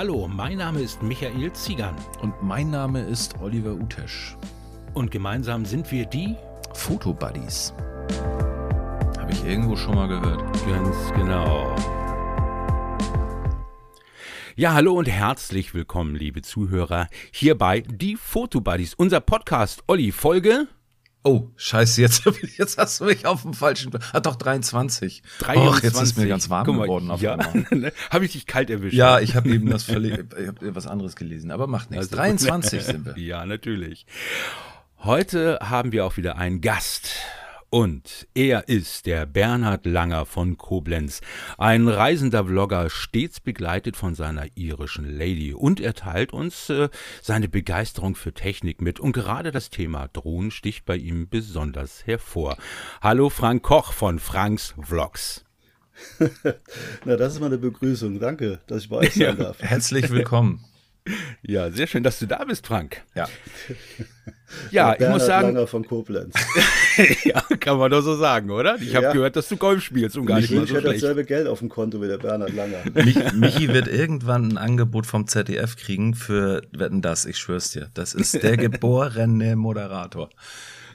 Hallo, mein Name ist Michael Ziegern. Und mein Name ist Oliver Utesch. Und gemeinsam sind wir die Fotobuddies. Habe ich irgendwo schon mal gehört. Ganz genau. Ja, hallo und herzlich willkommen, liebe Zuhörer, hier bei Die Fotobuddies, unser Podcast. Olli, Folge Oh, scheiße, jetzt, jetzt hast du mich auf dem falschen. Ah, doch, 23. 23. Och, jetzt ist mir ganz warm mal, geworden auf ja, einmal. Habe ich dich kalt erwischt? Ja, ich habe eben das völlig, ich habe was anderes gelesen, aber macht nichts. Also- 23 sind wir. Ja, natürlich. Heute haben wir auch wieder einen Gast. Und er ist der Bernhard Langer von Koblenz, ein reisender Vlogger, stets begleitet von seiner irischen Lady. Und er teilt uns äh, seine Begeisterung für Technik mit. Und gerade das Thema Drohnen sticht bei ihm besonders hervor. Hallo Frank Koch von Franks Vlogs. Na, das ist mal eine Begrüßung. Danke, dass ich bei euch sein darf. Herzlich willkommen. Ja, sehr schön, dass du da bist, Frank. Ja. Ja, ich muss sagen, Langer von Koblenz. ja, kann man doch so sagen, oder? Ich habe Ja. gehört, dass du Golf spielst und gar Ich nicht mal so ich hätte schlecht. dasselbe Geld auf dem Konto wie der Bernhard Langer. Mich, Michi wird irgendwann ein Angebot vom ZDF kriegen für Wetten das, ich schwör's dir. Das ist der geborene Moderator.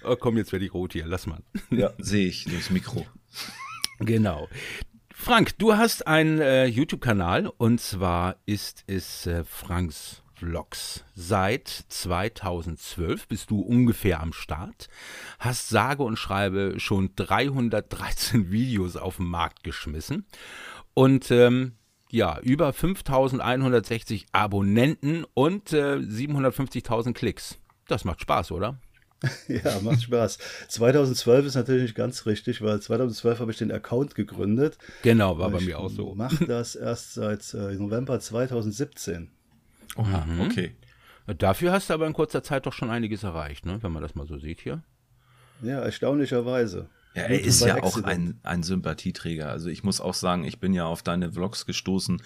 Oh, komm, jetzt werde ich rot hier, lass mal. Ja, sehe ich durchs Mikro. Genau. Frank, du hast einen äh, YouTube-Kanal und zwar ist es äh, Franks Vlogs. Seit 2012 bist du ungefähr am Start, hast sage und schreibe schon 313 Videos auf den Markt geschmissen und ähm, ja, über 5160 Abonnenten und äh, 750.000 Klicks. Das macht Spaß, oder? Ja, macht Spaß. 2012 ist natürlich nicht ganz richtig, weil 2012 habe ich den Account gegründet. Genau, war bei ich mir auch so. mache das erst seit äh, November 2017. Oha, okay. Dafür hast du aber in kurzer Zeit doch schon einiges erreicht, ne? wenn man das mal so sieht hier. Ja, erstaunlicherweise. Ja, er ist ja auch Accident. ein, ein Sympathieträger. Also ich muss auch sagen, ich bin ja auf deine Vlogs gestoßen.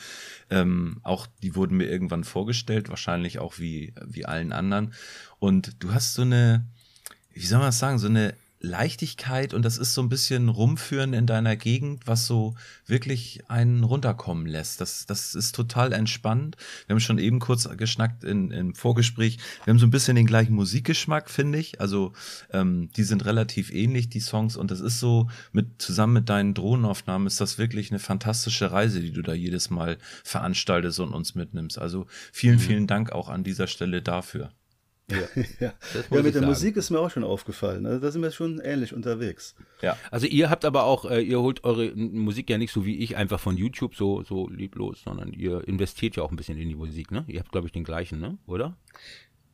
Ähm, auch die wurden mir irgendwann vorgestellt, wahrscheinlich auch wie, wie allen anderen. Und du hast so eine, wie soll man das sagen, so eine Leichtigkeit und das ist so ein bisschen rumführen in deiner Gegend, was so wirklich einen runterkommen lässt. Das, das ist total entspannt. Wir haben schon eben kurz geschnackt in, im Vorgespräch. Wir haben so ein bisschen den gleichen Musikgeschmack, finde ich. Also ähm, die sind relativ ähnlich, die Songs. Und das ist so, mit zusammen mit deinen Drohnenaufnahmen ist das wirklich eine fantastische Reise, die du da jedes Mal veranstaltest und uns mitnimmst. Also vielen, vielen Dank auch an dieser Stelle dafür. Ja, ja ich mit der. Musik ist mir auch schon aufgefallen. Also da sind wir schon ähnlich unterwegs. Ja. Also ihr habt aber auch, äh, ihr holt eure Musik ja nicht so wie ich einfach von YouTube so, so lieblos, sondern ihr investiert ja auch ein bisschen in die Musik, ne? Ihr habt, glaube ich, den gleichen, ne? Oder?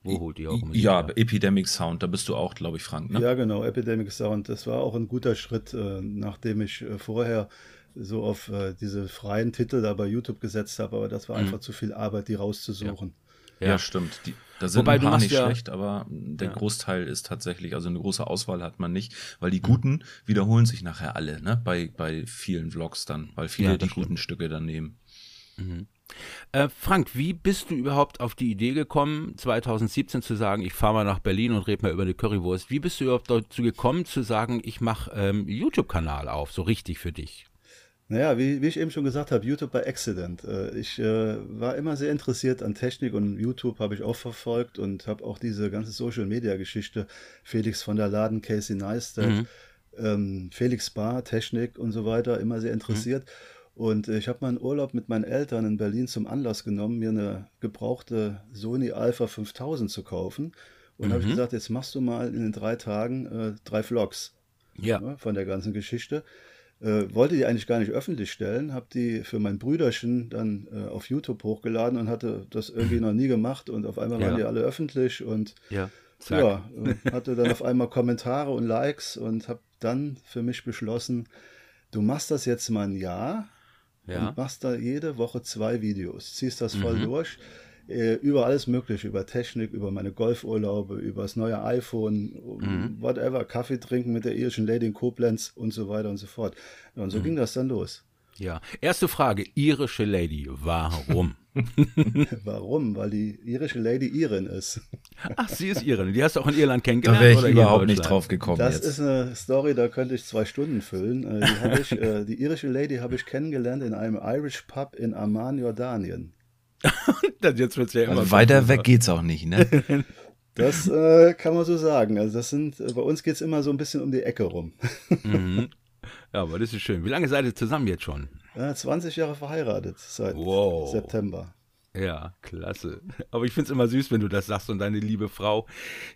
Wo holt ihr eure Musik? Ja, her? Epidemic Sound, da bist du auch, glaube ich, Frank. Ne? Ja, genau, Epidemic Sound. Das war auch ein guter Schritt, äh, nachdem ich äh, vorher so auf äh, diese freien Titel da bei YouTube gesetzt habe, aber das war einfach zu viel Arbeit, die rauszusuchen. Ja, stimmt. Die, da sind Wobei, ein du paar machst nicht ja- schlecht, aber der Großteil ist tatsächlich, also eine große Auswahl hat man nicht, weil die guten wiederholen sich nachher alle, ne? Bei, bei vielen Vlogs dann, weil viele Ja, die guten Stücke dann nehmen. Äh, Frank, wie bist du überhaupt auf die Idee gekommen, 2017 zu sagen, ich fahre mal nach Berlin und rede mal über eine Currywurst? Wie bist du überhaupt dazu gekommen, zu sagen, ich mache ähm, YouTube-Kanal auf, so richtig für dich? Naja, wie, wie ich eben schon gesagt habe, YouTube bei Accident. Äh, Ich äh, war immer sehr interessiert an Technik und YouTube habe ich auch verfolgt und habe auch diese ganze Social-Media-Geschichte, Felix von der Laden, Casey Neistat, ähm, Felix Bar, Technik und so weiter, immer sehr interessiert. Und äh, ich habe meinen Urlaub mit meinen Eltern in Berlin zum Anlass genommen, mir eine gebrauchte Sony Alpha 5000 zu kaufen. Und habe ich gesagt, jetzt machst du mal in den drei Tagen äh, drei Vlogs Ja. ne, von der ganzen Geschichte. Äh, wollte die eigentlich gar nicht öffentlich stellen, habe die für mein Brüderchen dann äh, auf YouTube hochgeladen und hatte das irgendwie noch nie gemacht und auf einmal waren Ja. die alle öffentlich und Ja. Ja, äh, hatte dann auf einmal Kommentare und Likes und habe dann für mich beschlossen, du machst das jetzt mal ein Jahr Ja. und machst da jede Woche zwei Videos, ziehst das voll Mhm. durch, über alles Mögliche, über Technik, über meine Golfurlaube, über das neue iPhone, Mhm. whatever, Kaffee trinken mit der irischen Lady in Koblenz und so weiter und so fort. Mhm. und so ging das dann los. Ja. Erste Frage, irische Lady, warum? Warum? Weil die irische Lady Irin ist. Ach, sie ist Irin. Die hast du auch in Irland Da kennengelernt? wäre ich oder überhaupt nicht drauf gekommen Das jetzt. ist eine Story, da könnte ich zwei Stunden füllen. Äh, Die, ich, äh, die irische Lady habe ich kennengelernt in einem Irish Pub in Amman, Jordanien. jetzt wird's ja immer also weiter weg geht's auch nicht, ne? Das äh, kann man so sagen. Also das sind, bei uns geht es immer so ein bisschen um die Ecke rum. Mhm. Ja, aber das ist schön. Wie lange seid ihr zusammen jetzt schon? Ja, 20 Jahre verheiratet seit wow. September. Ja, klasse. Aber ich finde es immer süß, wenn du das sagst und deine liebe Frau,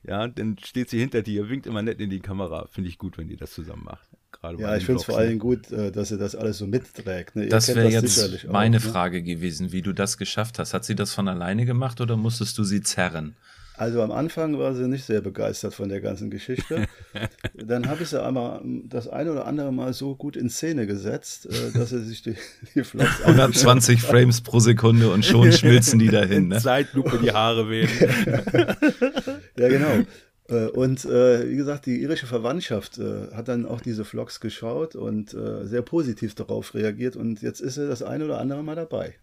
ja, dann steht sie hinter dir, winkt immer nett in die Kamera. Finde ich gut, wenn die das zusammen macht. Gerade ja, ich finde es vor allem gut, äh, dass sie das alles so mitträgt. Ne? Das wäre jetzt meine auch, ne? Frage gewesen, wie du das geschafft hast. Hat sie das von alleine gemacht oder musstest du sie zerren? Also am Anfang war sie nicht sehr begeistert von der ganzen Geschichte. Dann habe ich sie einmal das eine oder andere Mal so gut in Szene gesetzt, äh, dass sie sich die, die Flops 120 Frames pro Sekunde und schon schmilzen die dahin. Ne? Zeitlupe die Haare wehen. ja, genau. Äh, und äh, wie gesagt, die irische Verwandtschaft äh, hat dann auch diese Vlogs geschaut und äh, sehr positiv darauf reagiert. Und jetzt ist sie das eine oder andere Mal dabei.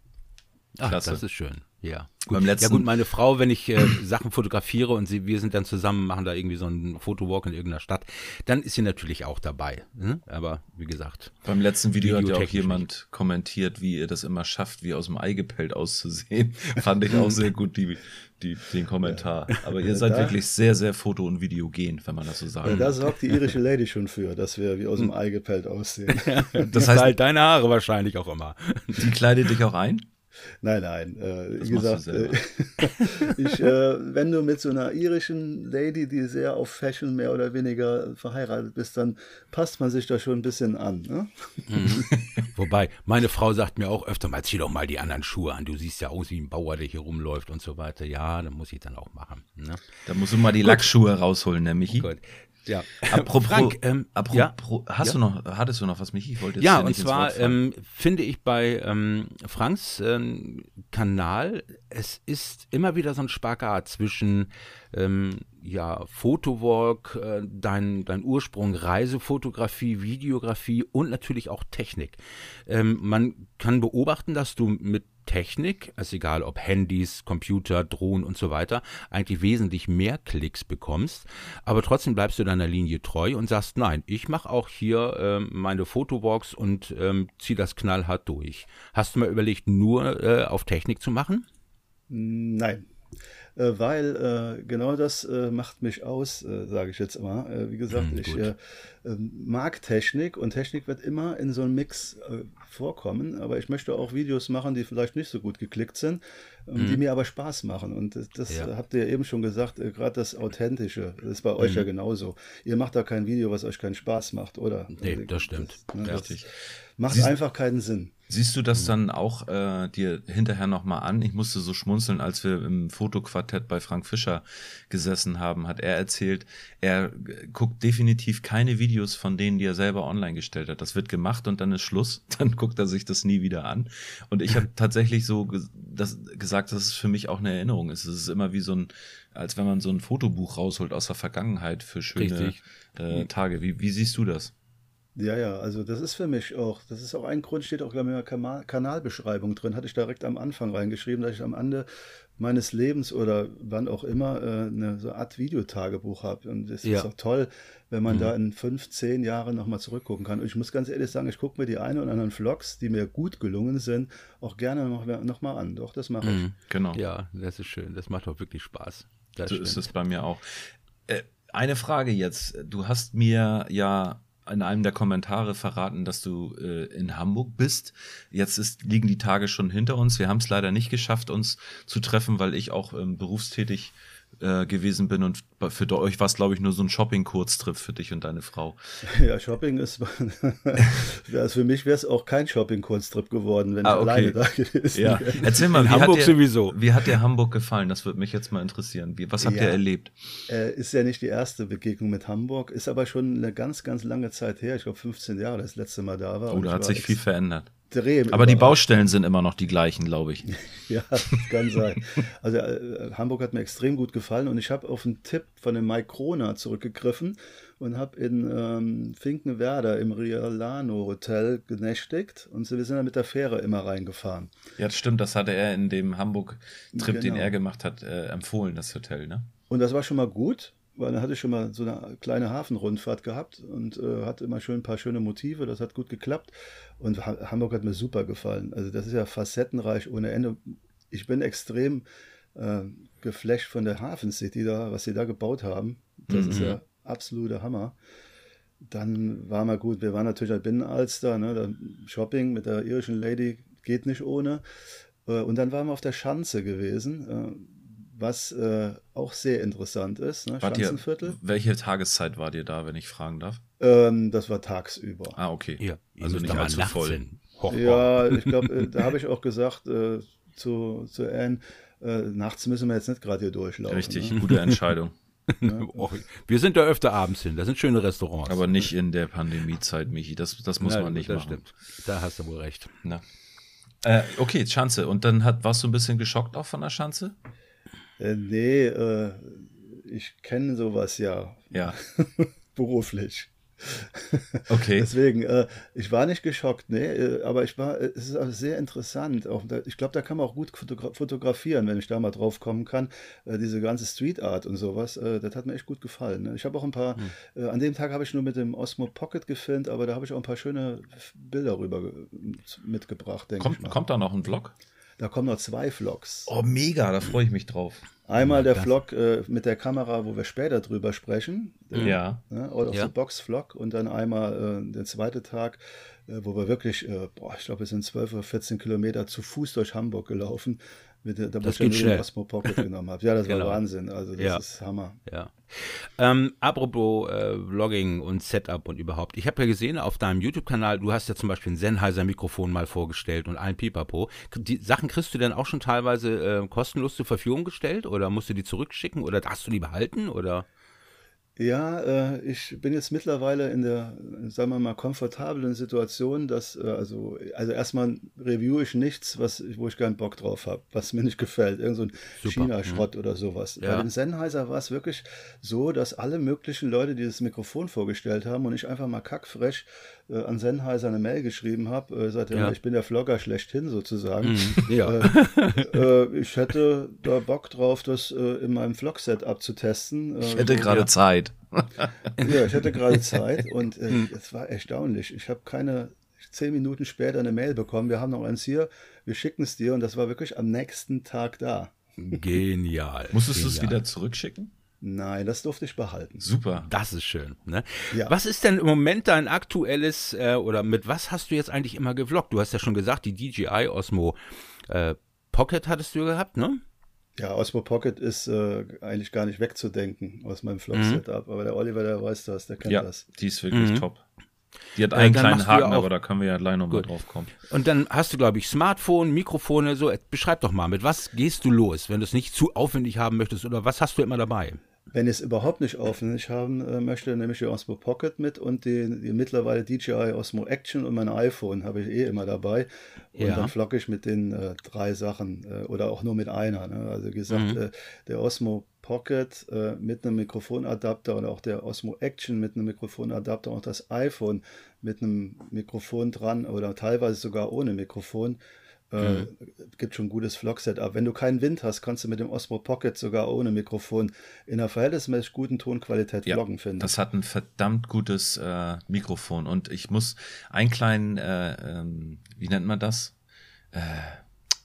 Ach, Klasse. das ist schön. Ja. Gut. ja gut, meine Frau, wenn ich äh, Sachen fotografiere und sie, wir sind dann zusammen, machen da irgendwie so einen Fotowalk in irgendeiner Stadt, dann ist sie natürlich auch dabei. Ne? Aber wie gesagt. Beim letzten Video hat ja auch jemand nicht. kommentiert, wie ihr das immer schafft, wie aus dem Ei gepellt auszusehen. Fand ich auch sehr gut, die, die, den Kommentar. Aber ihr seid da, wirklich sehr, sehr foto- und videogen, wenn man das so sagt. Da sorgt die irische Lady schon für, dass wir wie aus dem Ei gepellt aussehen. das heißt halt deine Haare wahrscheinlich auch immer. Die kleidet dich auch ein? Nein, nein. Äh, wie gesagt, äh, ich, äh, wenn du mit so einer irischen Lady, die sehr auf Fashion mehr oder weniger verheiratet bist, dann passt man sich da schon ein bisschen an. Ne? Mhm. Wobei, meine Frau sagt mir auch öfter mal, zieh doch mal die anderen Schuhe an. Du siehst ja aus wie ein Bauer, der hier rumläuft und so weiter. Ja, dann muss ich dann auch machen. Ne? Da musst du mal die Gut. Lackschuhe rausholen, ne, Michi? Gut. Ja. Apropos, Frank, ähm, apropos, ja? hast ja? du noch, hattest du noch was, Michi? Ich wollte ja, und zwar ähm, finde ich bei ähm, Franks ähm, Kanal, es ist immer wieder so ein Spagat zwischen ähm, ja, Fotowalk, äh, dein, dein Ursprung, Reisefotografie, Videografie und natürlich auch Technik. Ähm, man kann beobachten, dass du mit Technik, ist egal ob Handys, Computer, Drohnen und so weiter, eigentlich wesentlich mehr Klicks bekommst, aber trotzdem bleibst du deiner Linie treu und sagst, nein, ich mache auch hier äh, meine Fotowalks und ähm, ziehe das knallhart durch. Hast du mal überlegt, nur äh, auf Technik zu machen? Nein, äh, weil äh, genau das äh, macht mich aus, äh, sage ich jetzt mal. Äh, wie gesagt, hm, ich mag Technik und Technik wird immer in so einem Mix vorkommen, aber ich möchte auch Videos machen, die vielleicht nicht so gut geklickt sind, hm. die mir aber Spaß machen. Und das, das ja. habt ihr ja eben schon gesagt, gerade das Authentische, das ist bei euch hm. ja genauso. Ihr macht da kein Video, was euch keinen Spaß macht, oder? Nee, das stimmt. Das, ne, das macht Siehst, einfach keinen Sinn. Siehst du das mhm. dann auch äh, dir hinterher nochmal an? Ich musste so schmunzeln, als wir im Fotoquartett bei Frank Fischer gesessen haben, hat er erzählt, er guckt definitiv keine Videos von denen, die er selber online gestellt hat. Das wird gemacht und dann ist Schluss. Dann guckt er sich das nie wieder an. Und ich habe tatsächlich so das, gesagt, dass es für mich auch eine Erinnerung ist. Es ist immer wie so ein, als wenn man so ein Fotobuch rausholt aus der Vergangenheit für schöne äh, Tage. Wie, wie siehst du das? Ja, ja, also das ist für mich auch, das ist auch ein Grund, steht auch in der Kanalbeschreibung drin, hatte ich direkt am Anfang reingeschrieben, dass ich am Ende meines Lebens oder wann auch immer äh, eine so Art Videotagebuch habe. Und das ja. ist auch toll, wenn man mhm. da in fünf, zehn Jahren nochmal zurückgucken kann. Und ich muss ganz ehrlich sagen, ich gucke mir die ein oder anderen Vlogs, die mir gut gelungen sind, auch gerne nochmal noch mal an. Doch, das mache ich. Mhm, genau. Ja, das ist schön. Das macht auch wirklich Spaß. Das so stimmt. ist es bei mir auch. Äh, eine Frage jetzt. Du hast mir ja in einem der Kommentare verraten, dass du äh, in Hamburg bist. Jetzt ist, liegen die Tage schon hinter uns. Wir haben es leider nicht geschafft, uns zu treffen, weil ich auch ähm, berufstätig äh, gewesen bin und für euch war es, glaube ich, nur so ein Shopping-Kurztrip für dich und deine Frau. Ja, Shopping ist, also für mich wäre es auch kein Shopping-Kurztrip geworden, wenn ah, ich okay. alleine da gewesen ja. wäre. Erzähl mal, wie Hamburg hat dir, sowieso. Wie hat dir Hamburg gefallen? Das würde mich jetzt mal interessieren. Wie, was habt ja, ihr erlebt? Äh, ist ja nicht die erste Begegnung mit Hamburg, ist aber schon eine ganz, ganz lange Zeit her. Ich glaube 15 Jahre, das letzte Mal da war. Oh, da hat sich viel verändert extrem. Aber die Baustellen sind immer noch die gleichen, glaube ich. ja, das kann sein. Also äh, Hamburg hat mir extrem gut gefallen und ich habe auf einen Tipp von dem Mike Krona zurückgegriffen und habe in ähm, Finkenwerder im Rialano Hotel genächtigt und wir sind dann mit der Fähre immer reingefahren. Ja, das stimmt, das hatte er in dem Hamburg-Trip, genau. den er gemacht hat, äh, empfohlen, das Hotel, ne? Und das war schon mal gut, weil dann hatte ich schon mal so eine kleine Hafenrundfahrt gehabt und äh, hatte immer schön ein paar schöne Motive, das hat gut geklappt und Hamburg hat mir super gefallen. Also das ist ja facettenreich ohne Ende. ich bin extrem äh, geflasht von der Hafen City da, was sie da gebaut haben. Das mhm. ist ja absoluter Hammer. Dann war mal gut, wir waren natürlich ein Binnenalster, ne, Shopping mit der irischen Lady geht nicht ohne. Äh, und dann waren wir auf der Schanze gewesen, äh, was äh, auch sehr interessant ist, ne? Schanzenviertel. Ihr, welche Tageszeit war ihr da, wenn ich fragen darf? Ähm, das war tagsüber. Ah, okay. Ja, also nicht allzu voll. Ho, ho. Ja, ich glaube, da habe ich auch gesagt äh, zu, zu Anne, äh, nachts müssen wir jetzt nicht gerade hier durchlaufen. Richtig, ne? gute Entscheidung. oh, wir sind da öfter abends hin. Das sind schöne Restaurants. Aber nicht in der Pandemiezeit, Michi. Das, das muss Na, man nicht das machen. Stimmt. Da hast du wohl recht. Na. Äh, okay, Schanze. Und dann hat, warst du ein bisschen geschockt auch von der Schanze? Äh, nee, äh, ich kenne sowas ja. Ja. Beruflich. Okay. Deswegen, äh, ich war nicht geschockt, nee, äh, aber ich war, äh, es ist auch sehr interessant. Auch da, ich glaube, da kann man auch gut fotogra fotografieren, wenn ich da mal drauf kommen kann. Äh, diese ganze Street Art und sowas, äh, das hat mir echt gut gefallen. Ne? Ich habe auch ein paar, hm. an dem Tag habe ich nur mit dem Osmo Pocket gefilmt, aber da habe ich auch ein paar schöne Bilder rüber mitgebracht, denke kommt, ich. Mal. Kommt da noch ein Vlog? Da kommen noch zwei Vlogs. Oh, mega, da freue ich mich drauf. Einmal der Vlog äh, mit der Kamera, wo wir später drüber sprechen. Ja. Ne, of ja. the Box Vlog. Und dann einmal äh, der zweite Tag, äh, wo wir wirklich, äh, boah, ich glaube, wir sind 12 oder 14 Kilometer zu Fuß durch Hamburg gelaufen. Mit, da das ich ja nur den Osmo Pocket genommen habe. Ja, das genau. war Wahnsinn. Also das ja. ist Hammer. Ja. Ähm, apropos äh, Vlogging und Setup und überhaupt. Ich habe ja gesehen auf deinem YouTube-Kanal, du hast ja zum Beispiel ein Sennheiser-Mikrofon mal vorgestellt und ein Pipapo. Die Sachen kriegst du denn auch schon teilweise äh, kostenlos zur Verfügung gestellt oder musst du die zurückschicken oder hast du die behalten oder? Ja, äh, ich bin jetzt mittlerweile in der, sagen wir mal, komfortablen Situation, dass, äh, also, also erstmal review ich nichts, was, wo ich keinen Bock drauf habe, was mir nicht gefällt. Irgend so ein China-Schrott mhm. oder sowas. Ja. Bei dem Sennheiser war es wirklich so, dass alle möglichen Leute, die das Mikrofon vorgestellt haben und ich einfach mal kackfrech äh, an Sennheiser eine Mail geschrieben habe, äh, seitdem ja. ich bin der Vlogger schlechthin sozusagen. Mhm. Ja. Äh, äh, ich hätte da Bock drauf, das äh, in meinem Vlog-Set abzutesten. ich hätte gerade ja. Zeit. ja, ich hatte gerade Zeit und äh, hm. es war erstaunlich. Ich habe keine zehn Minuten später eine Mail bekommen. Wir haben noch eins hier, wir schicken es dir und das war wirklich am nächsten Tag da. Genial. Musstest du es wieder zurückschicken? Nein, das durfte ich behalten. Super. Das ist schön. Ne? Ja. Was ist denn im Moment dein aktuelles äh, oder mit was hast du jetzt eigentlich immer gevloggt? Du hast ja schon gesagt, die DJI Osmo äh, Pocket hattest du gehabt, ne? Ja, Osmo Pocket ist äh, eigentlich gar nicht wegzudenken aus meinem Vlog-Setup. Mhm. Aber der Oliver, der weiß das, der kennt ja, das. Die ist wirklich mhm. top. Die hat einen äh, kleinen Haken, aber da können wir ja gleich nochmal drauf kommen. Und dann hast du, glaube ich, Smartphone, Mikrofone, so. Beschreib doch mal, mit was gehst du los, wenn du es nicht zu aufwendig haben möchtest oder was hast du immer dabei? Wenn ich es überhaupt nicht aufwendig haben äh, möchte, nehme ich die Osmo Pocket mit und die, die mittlerweile DJI Osmo Action und mein iPhone habe ich eh immer dabei. Und ja. dann flocke ich mit den äh, drei Sachen äh, oder auch nur mit einer. Ne? Also wie gesagt, mhm. Äh, der Osmo Pocket äh, mit einem Mikrofonadapter und auch der Osmo Action mit einem Mikrofonadapter und das iPhone mit einem Mikrofon dran oder teilweise sogar ohne Mikrofon äh, mhm. gibt schon ein gutes Vlog-Setup. Wenn du keinen Wind hast, kannst du mit dem Osmo Pocket sogar ohne Mikrofon in einer verhältnismäßig guten Tonqualität ja, vloggen, finde Das hat ein verdammt gutes äh, Mikrofon und ich muss einen kleinen, äh, ähm, wie nennt man das? Äh,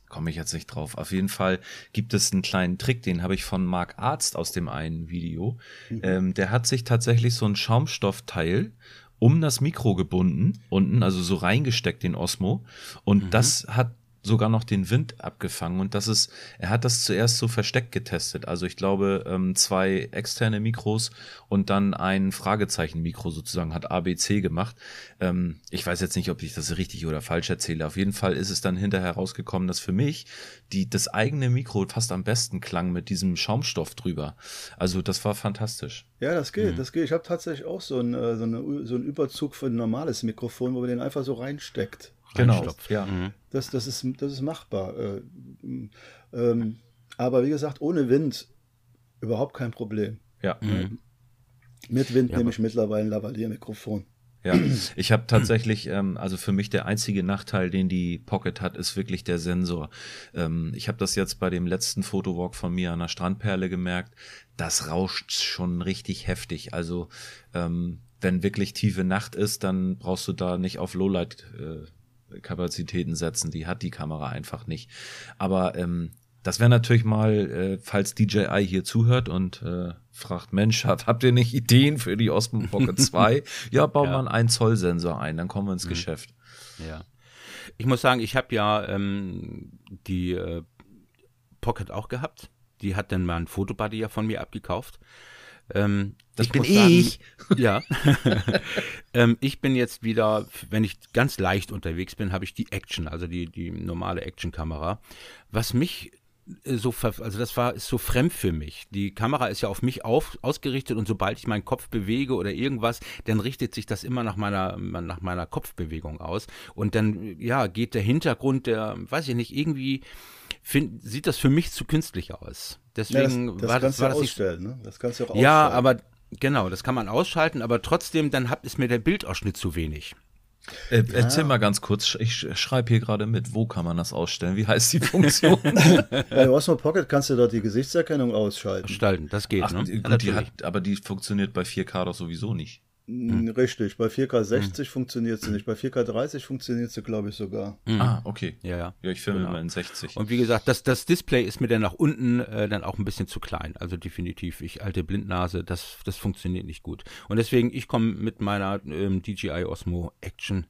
komme ich jetzt nicht drauf. Auf jeden Fall gibt es einen kleinen Trick, den habe ich von Marc Arzt aus dem einen Video. Mhm. Ähm, der hat sich tatsächlich so ein Schaumstoffteil um das Mikro gebunden, unten, also so reingesteckt, den Osmo. Und mhm. das hat sogar noch den Wind abgefangen und das ist, er hat das zuerst so versteckt getestet. Also ich glaube, ähm, zwei externe Mikros und dann ein Fragezeichen-Mikro sozusagen hat ABC gemacht. Ähm, ich weiß jetzt nicht, ob ich das richtig oder falsch erzähle. Auf jeden Fall ist es dann hinterher rausgekommen, dass für mich die, das eigene Mikro fast am besten klang mit diesem Schaumstoff drüber. Also das war fantastisch. Ja, das geht, mhm. das geht. Ich habe tatsächlich auch so einen, äh, so, eine, so einen Überzug für ein normales Mikrofon, wo man den einfach so reinsteckt. Genau, ja. Mhm. Das, das, ist, das ist machbar. Äh, ähm, aber wie gesagt, ohne Wind überhaupt kein Problem. Ja. Mhm. Mit Wind ja, nehme ich mittlerweile ein Lavalier-Mikrofon. Ja, ich habe tatsächlich, ähm, also für mich der einzige Nachteil, den die Pocket hat, ist wirklich der Sensor. Ähm, ich habe das jetzt bei dem letzten Fotowalk von mir an der Strandperle gemerkt. Das rauscht schon richtig heftig. Also ähm, wenn wirklich tiefe Nacht ist, dann brauchst du da nicht auf Lowlight äh, Kapazitäten setzen. Die hat die Kamera einfach nicht. Aber ähm, das wäre natürlich mal, äh, falls DJI hier zuhört und äh, fragt, Mensch, habt, habt ihr nicht Ideen für die Osmo Pocket 2? ja, bauen wir ja. einen 1 Zoll Sensor ein, dann kommen wir ins mhm. Geschäft. Ja. Ich muss sagen, ich habe ja ähm, die äh, Pocket auch gehabt. Die hat dann mal ein Fotobuddy ja von mir abgekauft. Ähm, das ich bin ich. Ja. ähm, ich bin jetzt wieder, wenn ich ganz leicht unterwegs bin, habe ich die Action, also die, die normale Action-Kamera. Was mich so, also das war ist so fremd für mich. Die Kamera ist ja auf mich auf, ausgerichtet und sobald ich meinen Kopf bewege oder irgendwas, dann richtet sich das immer nach meiner, nach meiner Kopfbewegung aus. Und dann, ja, geht der Hintergrund, der, weiß ich nicht, irgendwie find, sieht das für mich zu künstlich aus. Deswegen ja, das, das war das, war das ausstellen, ne? Das kannst du auch ausstellen. Ja, aber genau, das kann man ausschalten, aber trotzdem, dann hat, ist mir der Bildausschnitt zu wenig. Äh, ja. Erzähl mal ganz kurz, ich schreibe hier gerade mit, wo kann man das ausstellen? Wie heißt die Funktion? Bei Osmo Pocket kannst du dort die Gesichtserkennung ausschalten. Gestalten, das geht. Ach, ne? Gut, ja, die hat, aber die funktioniert bei 4K doch sowieso nicht. Hm. Richtig, bei 4K 60 hm. funktioniert sie nicht. Bei 4K 30 funktioniert sie, glaube ich, sogar. Hm. Ah, okay. Ja, ja. Ja, ich filme genau. immer in 60. Und wie gesagt, das, das Display ist mir dann nach unten äh, dann auch ein bisschen zu klein. Also definitiv, ich alte Blindnase, das, das funktioniert nicht gut. Und deswegen, ich komme mit meiner ähm, DJI Osmo Action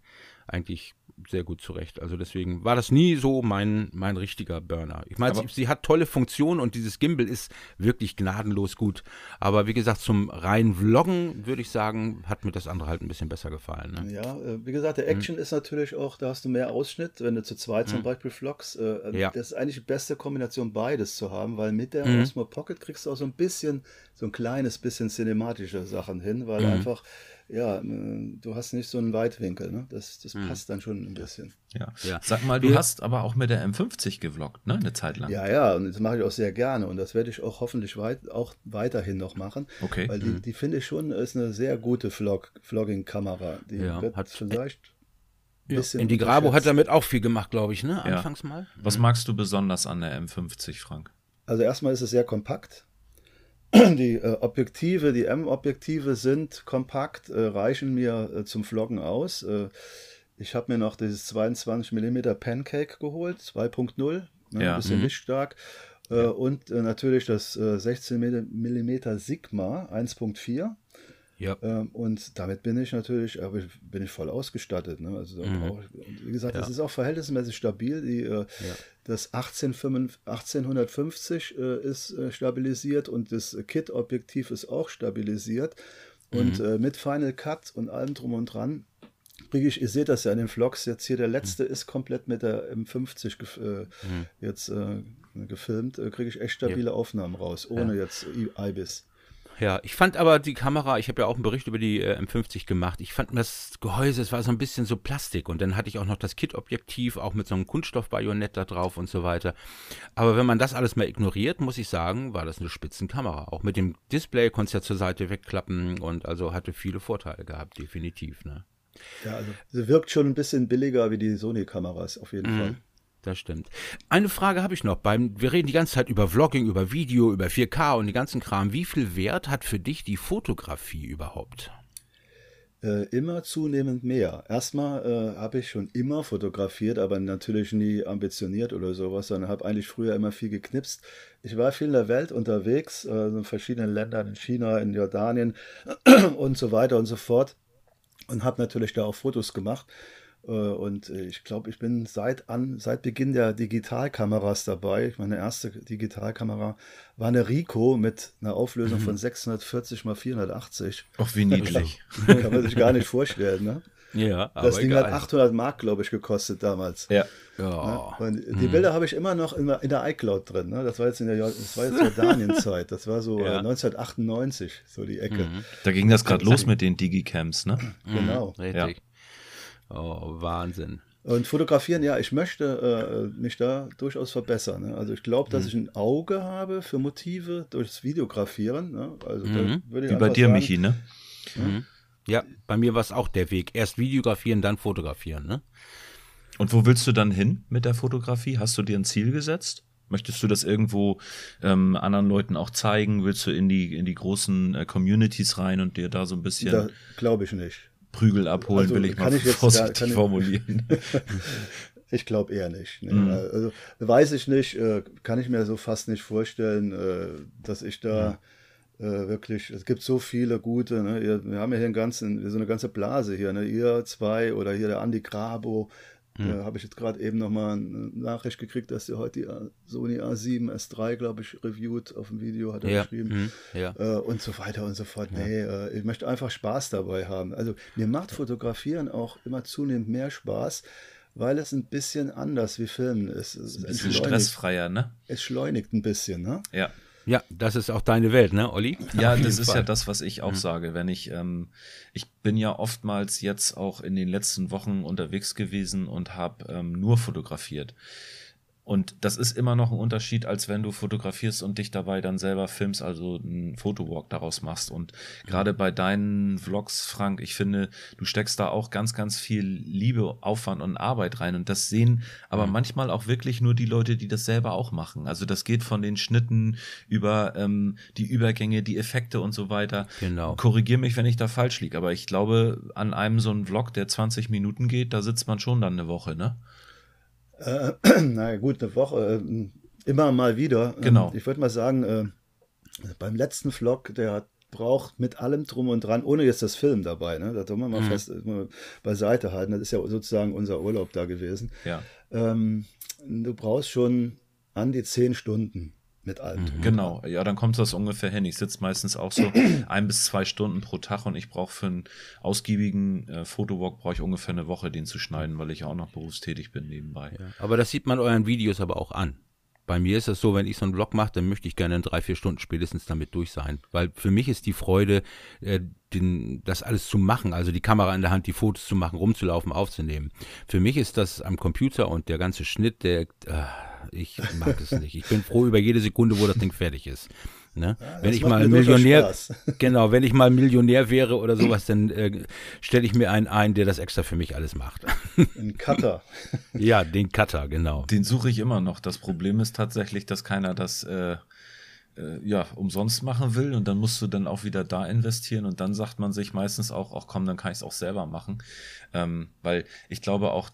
eigentlich sehr gut zurecht. Also deswegen war das nie so mein, mein richtiger Burner. Ich meine, sie, sie, hat tolle Funktionen und dieses Gimbal ist wirklich gnadenlos gut. Aber wie gesagt, zum reinen Vloggen würde ich sagen, hat mir das andere halt ein bisschen besser gefallen. Ne? Ja, äh, wie gesagt, der hm. Action hm. ist natürlich auch, da hast du mehr Ausschnitt, wenn du zu zweit zum Beispiel vloggst. Äh, ja. Das ist eigentlich die beste Kombination, beides zu haben, weil mit der hm. Osmo Pocket kriegst du auch so ein bisschen, so ein kleines bisschen cinematische Sachen hin, weil hm. einfach ja, äh, du hast nicht so einen Weitwinkel, ne? Das, das hm. passt dann schon ein bisschen. Ja. ja. Sag mal, du ja. hast aber auch mit der M50 gevloggt, ne? Eine Zeit lang. Ja, ja, und das mache ich auch sehr gerne und das werde ich auch hoffentlich weit, auch weiterhin noch machen. Okay. Weil die, mhm. die finde ich schon, ist eine sehr gute Vlog, Vlogging-Kamera. Die ja, wird hat vielleicht. Ja. In die Grabo hat damit auch viel gemacht, glaube ich, ne? Anfangs mal. Was mhm. magst du besonders an der M50, Frank? Also erstmal ist es sehr kompakt. Die äh, Objektive, die M-Objektive sind kompakt, äh, reichen mir äh, zum Vloggen aus. Äh, ich habe mir noch dieses 22 mm Pancake geholt, 2.0, ne, ja. ein bisschen mhm. lichtstark. Äh, ja. Und äh, natürlich das 16 mm Sigma 1.4. Ja. Ähm, und damit bin ich natürlich, bin ich voll ausgestattet. Ne? Also mhm. ich, wie gesagt, ja. das ist auch verhältnismäßig stabil. Die, äh, ja. Das 1850 äh, ist äh, stabilisiert und das Kit-Objektiv ist auch stabilisiert. Und mhm. Äh, mit Final Cut und allem drum und dran kriege ich, ihr seht das ja in den Vlogs, jetzt hier der letzte mhm. ist komplett mit der M50 gef äh, mhm. jetzt äh, gefilmt, kriege ich echt stabile Aufnahmen raus, ohne jetzt IBIS. Ja, ich fand aber die Kamera, ich habe ja auch einen Bericht über die äh, M50 gemacht. Ich fand das Gehäuse, es war so ein bisschen so Plastik und dann hatte ich auch noch das Kit-Objektiv, auch mit so einem Kunststoff-Bajonett da drauf und so weiter. Aber wenn man das alles mal ignoriert, muss ich sagen, war das eine Spitzenkamera. Auch mit dem Display konntest du ja zur Seite wegklappen und also hatte viele Vorteile gehabt, definitiv. Ne? Ja, also sie wirkt schon ein bisschen billiger wie die Sony-Kameras auf jeden mhm. Fall. Das stimmt. Eine Frage habe ich noch. Beim, wir reden die ganze Zeit über Vlogging, über Video, über 4K und die ganzen Kram. Wie viel Wert hat für dich die Fotografie überhaupt? Äh, immer zunehmend mehr. Erstmal äh, habe ich schon immer fotografiert, aber natürlich nie ambitioniert oder sowas, sondern habe eigentlich früher immer viel geknipst. Ich war viel in der Welt unterwegs, äh, in verschiedenen Ländern, in China, in Jordanien und so weiter und so fort und habe natürlich da auch Fotos gemacht. Äh, und äh, ich glaube, ich bin seit an, seit Beginn der Digitalkameras dabei. Meine erste Digitalkamera war eine Ricoh mit einer Auflösung mhm. von 640 mal 480. Ach, wie niedlich. Kann man sich gar nicht vorstellen, ne? Ja, aber Das Ding egal. hat 800 Mark, glaube ich, gekostet damals. Ja. ja. Und die mhm. Bilder habe ich immer noch in der, in der iCloud drin. Ne? Das war jetzt in der das war jetzt Jordanien-Zeit. Das war so ja. 1998, so die Ecke. Mhm. Da ging das gerade los mit den Digicams, ne? Genau. Mhm, richtig. Ja. Oh, Wahnsinn. Und fotografieren, ja, ich möchte äh, mich da durchaus verbessern. Ne? Also ich glaube, dass mhm. ich ein Auge habe für Motive durchs Videografieren. Ne? Also mhm. Wie bei dir, sagen, Michi, ne? Mhm. Ja, bei mir war es auch der Weg. Erst videografieren, dann fotografieren, ne? Und wo willst du dann hin mit der Fotografie? Hast du dir ein Ziel gesetzt? Möchtest du das irgendwo ähm, anderen Leuten auch zeigen? Willst du in die, in die großen äh, Communities rein und dir da so ein bisschen. Glaube ich nicht. Prügel abholen, Also, will ich mal ich vorsichtig ja, kann ich- formulieren. Ich glaube eher nicht. Ne? Mhm. Also, weiß ich nicht, äh, kann ich mir so fast nicht vorstellen, äh, dass ich da äh, wirklich, es gibt so viele gute, ne? Wir haben ja hier einen ganzen, so eine ganze Blase hier, ne? ihr zwei oder hier der Andi Grabo, da habe ich jetzt gerade eben nochmal eine Nachricht gekriegt, dass er heute die Sony A7 S3, glaube ich, reviewt auf dem Video, hat er Ja, geschrieben mhm, ja. äh, und so weiter und so fort. Nee, äh, ich möchte einfach Spaß dabei haben. Also mir macht Fotografieren auch immer zunehmend mehr Spaß, weil es ein bisschen anders wie Filmen ist. Es, Ein bisschen entschleunigt- stressfreier, ne? es schleunigt ein bisschen, ne? Ja. Ja, das ist auch deine Welt, ne, Olli? Ja, das ist ja Fall. das, was ich auch sage. Wenn ich, ähm, ich bin ja oftmals jetzt auch in den letzten Wochen unterwegs gewesen und habe ähm, nur fotografiert. Und das ist immer noch ein Unterschied, als wenn du fotografierst und dich dabei dann selber filmst, also einen Fotowalk daraus machst. Und gerade bei deinen Vlogs, Frank, ich finde, du steckst da auch ganz, ganz viel Liebe, Aufwand und Arbeit rein. Und das sehen aber manchmal auch wirklich nur die Leute, die das selber auch machen. Also das geht von den Schnitten über ähm, die Übergänge, die Effekte und so weiter. Genau. Korrigier mich, wenn ich da falsch liege. Aber ich glaube, an einem so einem Vlog, der 20 Minuten geht, da sitzt man schon dann eine Woche, ne? Äh, na gut, eine Woche, äh, immer mal wieder. Ähm, Genau. Ich würde mal sagen, äh, beim letzten Vlog, der hat braucht mit allem drum und dran, ohne jetzt das Film dabei, ne? Das wollen wir mal fest mal beiseite halten. Das ist ja sozusagen unser Urlaub da gewesen. Ja. Ähm, du brauchst schon an die zehn Stunden mit allem. und Genau, ja, dann kommt das ungefähr hin. Ich sitze meistens auch so ein bis zwei Stunden pro Tag und ich brauche für einen ausgiebigen äh, Fotowalk brauche ich ungefähr eine Woche, den zu schneiden, weil ich auch noch berufstätig bin nebenbei. Aber das sieht man euren Videos aber auch an. Bei mir ist das so, wenn ich so einen Vlog mache, dann möchte ich gerne in drei, vier Stunden spätestens damit durch sein. Weil für mich ist die Freude, äh, den, das alles zu machen, also die Kamera in der Hand, die Fotos zu machen, rumzulaufen, aufzunehmen. Für mich ist das am Computer und der ganze Schnitt, der, äh, ich mag es nicht. Ich bin froh über jede Sekunde, wo das Ding fertig ist. Ne? wenn das ich mal Millionär, genau, wenn ich mal Millionär wäre oder sowas, dann äh, stelle ich mir einen ein, der das extra für mich alles macht. Ein Cutter. ja, den Cutter, genau. Den suche ich immer noch. Das Problem ist tatsächlich, dass keiner das äh, äh, ja umsonst machen will und dann musst du dann auch wieder da investieren und dann sagt man sich meistens auch, ach komm, dann kann ich es auch selber machen, ähm, weil ich glaube auch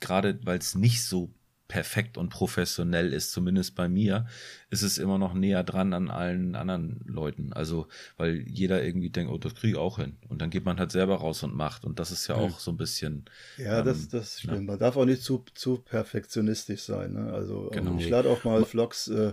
gerade, weil es nicht so perfekt und professionell ist, zumindest bei mir, ist es immer noch näher dran an allen anderen Leuten. Also, weil jeder irgendwie denkt, oh, das kriege ich auch hin. Und dann geht man halt selber raus und macht. Und das ist ja auch so ein bisschen. Ja, ähm, das, das stimmt. Man darf auch nicht zu, zu perfektionistisch sein. Ne? Also Genau. ich lade auch mal Vlogs äh,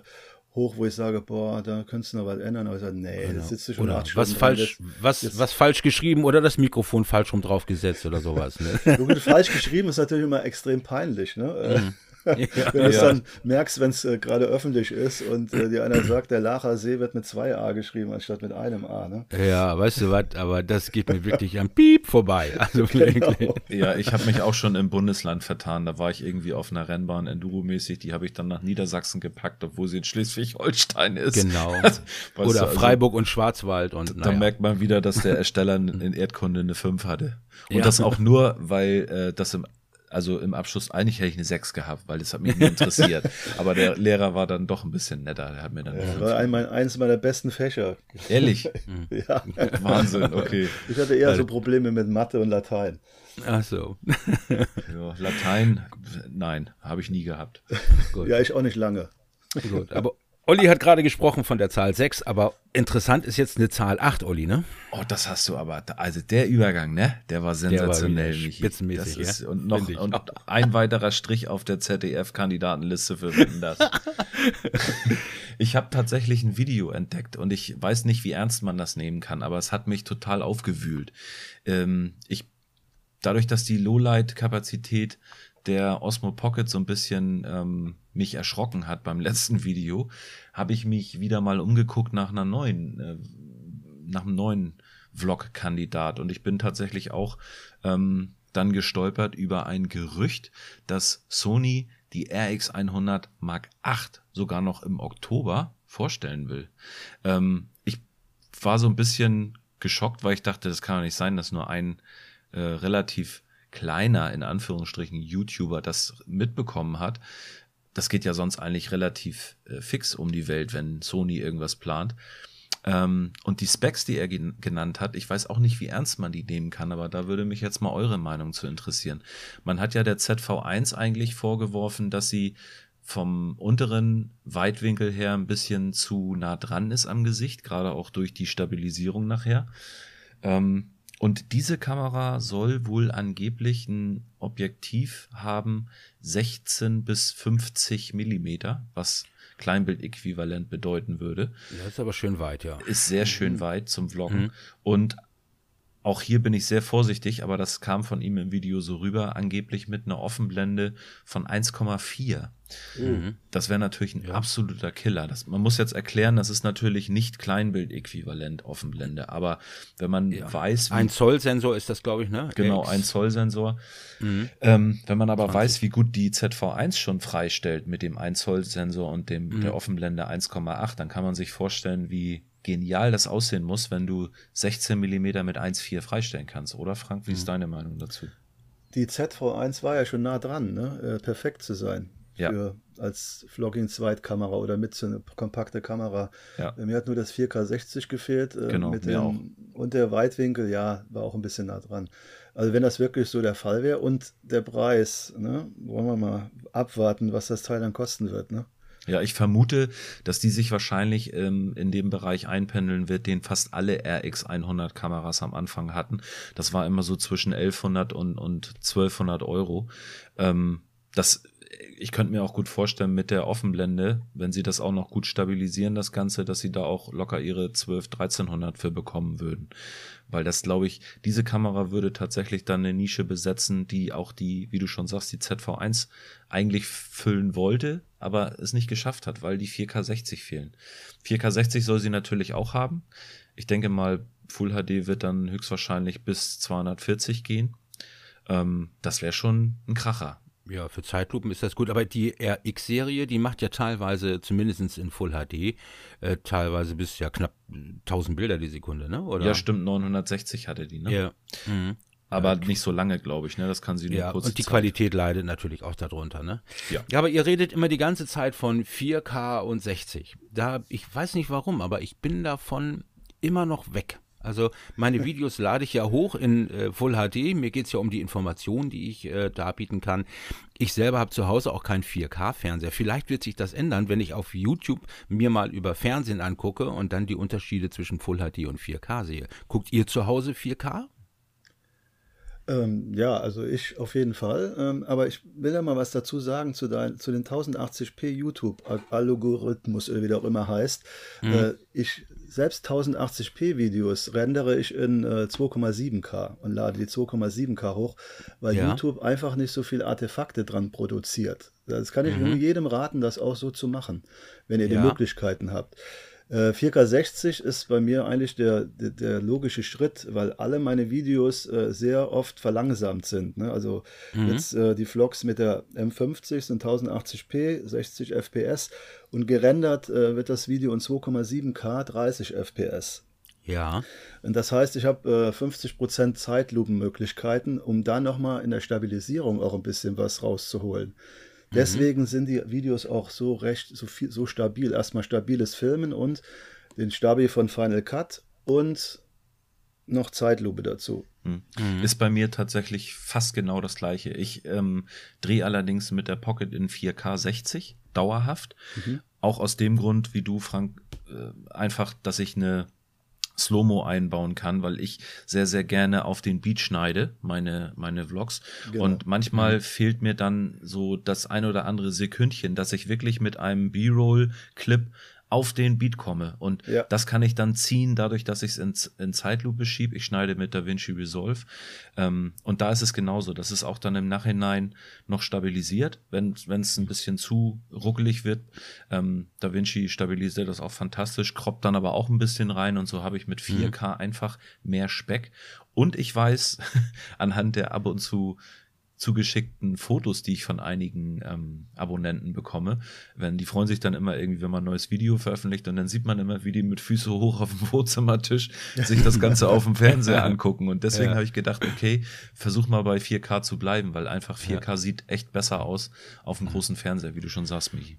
hoch, wo ich sage, boah, da könntest du noch was ändern. Aber ich sage, nee, Genau. das sitzt du schon Oder acht Stunden was dran, falsch, das- was, jetzt- was falsch geschrieben oder das Mikrofon falsch rum draufgesetzt oder sowas. Ne? Falsch geschrieben ist natürlich immer extrem peinlich. Ne? Äh, Mhm. Wenn du es dann merkst, wenn es äh, gerade öffentlich ist und äh, dir einer sagt, der Lacher See wird mit zwei A geschrieben anstatt mit einem A. Ne? ja, weißt du was, aber das geht mir wirklich am Piep vorbei. Also Genau. Ja, ich habe mich auch schon im Bundesland vertan. Da war ich irgendwie auf einer Rennbahn Enduro-mäßig. Die habe ich dann nach Niedersachsen gepackt, obwohl sie in Schleswig-Holstein ist. Genau. Du, Oder also, Freiburg und Schwarzwald und Da naja. merkt man wieder, dass der Ersteller in in Erdkunde eine 5 hatte. Und Ja. das auch nur, weil äh, das im also im Abschluss, eigentlich hätte ich eine 6 gehabt, weil das hat mich nie interessiert. Aber der Lehrer war dann doch ein bisschen netter. Der hat mir dann 5 war ein, eines meiner besten Fächer. Ehrlich? Ja. Wahnsinn, okay. Ich hatte eher so Probleme mit Mathe und Latein. Ach so. Ja, Latein, nein, habe ich nie gehabt. Gut. Ja, ich auch nicht lange. Gut. Aber Olli hat gerade gesprochen von der Zahl 6, aber interessant ist jetzt eine Zahl 8, Olli, ne? Oh, das hast du aber, also der Übergang, ne? Der war sensationell, wieder Michi. spitzenmäßig, das ist, ja? Und noch und ein weiterer Strich auf der ZDF-Kandidatenliste für Wetten, das. ich habe tatsächlich ein Video entdeckt und ich weiß nicht, wie ernst man das nehmen kann, aber es hat mich total aufgewühlt. Ähm, ich, dadurch, dass die Lowlight-Kapazität der Osmo Pocket so ein bisschen ähm, mich erschrocken hat beim letzten Video, habe ich mich wieder mal umgeguckt nach einer neuen, äh, nach einem neuen Vlog-Kandidat und ich bin tatsächlich auch ähm, dann gestolpert über ein Gerücht, dass Sony die RX100 Mark 8 sogar noch im Oktober vorstellen will. Ähm, ich war so ein bisschen geschockt, weil ich dachte, das kann doch nicht sein, dass nur ein äh, relativ kleiner, in Anführungsstrichen, YouTuber das mitbekommen hat. Das geht ja sonst eigentlich relativ äh, fix um die Welt, wenn Sony irgendwas plant. Ähm, und die Specs, die er gen genannt hat, ich weiß auch nicht, wie ernst man die nehmen kann, aber da würde mich jetzt mal eure Meinung zu interessieren. Man hat ja der ZV1 eigentlich vorgeworfen, dass sie vom unteren Weitwinkel her ein bisschen zu nah dran ist am Gesicht, gerade auch durch die Stabilisierung nachher. Ähm, und diese Kamera soll wohl angeblich ein Objektiv haben 16 bis 50 Millimeter, was Kleinbildäquivalent bedeuten würde. Das ist aber schön weit, ja. Ist sehr schön weit zum Vloggen. Mhm. Und auch hier bin ich sehr vorsichtig, aber das kam von ihm im Video so rüber, angeblich mit einer Offenblende von 1,4. Mhm. Das wäre natürlich ein ja. absoluter Killer. Das, man muss jetzt erklären, das ist natürlich nicht Kleinbild-Äquivalent Offenblende, aber wenn man ja. weiß, wie, ein Zoll-Sensor ist das, glaube ich, ne? Genau, X. ein Zoll-Sensor. Mhm. Ähm, wenn man aber 20. weiß, wie gut die ZV1 schon freistellt mit dem 1 Zoll-Sensor und dem mhm. der Offenblende 1,8, dann kann man sich vorstellen, wie genial das aussehen muss, wenn du 16 mm mit 1,4 freistellen kannst, oder Frank? Wie ist mhm. deine Meinung dazu? Die ZV1 war ja schon nah dran, ne? Äh, perfekt zu sein. Ja. Für, als Vlogging-Zweitkamera oder mit so eine kompakte Kamera. Ja. Mir hat nur das 4K 60 gefehlt. Äh, genau, mit dem. Und der Weitwinkel, ja, war auch ein bisschen nah dran. Also wenn das wirklich so der Fall wäre und der Preis, ne, wollen wir mal abwarten, was das Teil dann kosten wird, ne? Ja, ich vermute, dass die sich wahrscheinlich ähm, in dem Bereich einpendeln wird, den fast alle RX100 Kameras am Anfang hatten. Das war immer so zwischen 1100 und, und 1200 Euro. Ähm, das ich könnte mir auch gut vorstellen mit der Offenblende, wenn sie das auch noch gut stabilisieren, das Ganze, dass sie da auch locker ihre 12, 1300 für bekommen würden. Weil das, glaube ich, diese Kamera würde tatsächlich dann eine Nische besetzen, die auch die, wie du schon sagst, die ZV1 eigentlich füllen wollte, aber es nicht geschafft hat, weil die 4K60 fehlen. 4K60 soll sie natürlich auch haben. Ich denke mal, Full HD wird dann höchstwahrscheinlich bis 240 gehen. Ähm, das wäre schon ein Kracher. Ja, für Zeitlupen ist das gut, aber die RX-Serie, die macht ja teilweise, zumindest in Full HD, äh, teilweise bis ja knapp 1000 Bilder die Sekunde, ne? Oder? Ja, stimmt, 960 hatte die, ne? Ja. Mhm. Aber nicht so lange, glaube ich, ne? Das kann sie nur ja, kurz. Und die Zeit. Qualität leidet natürlich auch darunter, ne? Ja. ja. Aber ihr redet immer die ganze Zeit von 4K und 60. Da, ich weiß nicht warum, aber ich bin davon immer noch weg. Also meine Videos lade ich ja hoch in äh, Full HD. Mir geht es ja um die Informationen, die ich äh, darbieten kann. Ich selber habe zu Hause auch keinen 4K-Fernseher. Vielleicht wird sich das ändern, wenn ich auf YouTube mir mal über Fernsehen angucke und dann die Unterschiede zwischen Full HD und 4K sehe. Guckt ihr zu Hause 4K? Ähm, ja, also ich auf jeden Fall. Ähm, aber ich will ja mal was dazu sagen zu, dein, zu den 1080p YouTube-Algorithmus oder wie der auch immer heißt. Mhm. Äh, ich selbst 1080p Videos rendere ich in äh, 2,7K und lade die 2,7K hoch, weil ja. YouTube einfach nicht so viele Artefakte dran produziert. Das kann ich mhm. nur jedem raten, das auch so zu machen, wenn ihr ja. die Möglichkeiten habt. 4K60 äh, ist bei mir eigentlich der, der, der, logische Schritt, weil alle meine Videos äh, sehr oft verlangsamt sind. Ne? Also mhm. jetzt äh, die Vlogs mit der M50 sind 1080p, 60 FPS und gerendert äh, wird das Video in 2,7K, 30 FPS. Ja. Und das heißt, ich habe äh, 50% Zeitlupenmöglichkeiten, um dann nochmal in der Stabilisierung auch ein bisschen was rauszuholen. Mhm. Deswegen sind die Videos auch so recht, so, viel, so stabil. Erstmal stabiles Filmen und den Stabi von Final Cut und noch Zeitlupe dazu. Mhm. mhm. Ist bei mir tatsächlich fast genau das gleiche. Ich ähm, drehe allerdings mit der Pocket in 4K 60 dauerhaft. Mhm. Auch aus dem Grund, wie du, Frank, äh, einfach, dass ich eine Slow-Mo einbauen kann, weil ich sehr, sehr gerne auf den Beat schneide, meine, meine Vlogs. Genau. Und manchmal mhm. fehlt mir dann so das ein oder andere Sekündchen, dass ich wirklich mit einem B-Roll-Clip auf den Beat komme. Und ja. das kann ich dann ziehen, dadurch, dass ich es in, in Zeitlupe schiebe. Ich schneide mit DaVinci Resolve. Ähm, und da ist es genauso. Das ist auch dann im Nachhinein noch stabilisiert, wenn es ein bisschen zu ruckelig wird. Ähm, DaVinci stabilisiert das auch fantastisch, kroppt dann aber auch ein bisschen rein und so habe ich mit 4K mhm. einfach mehr Speck. Und ich weiß anhand der ab und zu zugeschickten Fotos, die ich von einigen ähm, Abonnenten bekomme. Wenn die freuen sich dann immer irgendwie, wenn man ein neues Video veröffentlicht und dann sieht man immer, wie die mit Füße hoch auf dem Wohnzimmertisch sich das Ganze auf dem Fernseher angucken. Und deswegen ja. habe ich gedacht, okay, versuch mal bei 4K zu bleiben, weil einfach 4K ja. sieht echt besser aus auf dem großen Fernseher, wie du schon sagst, Michi.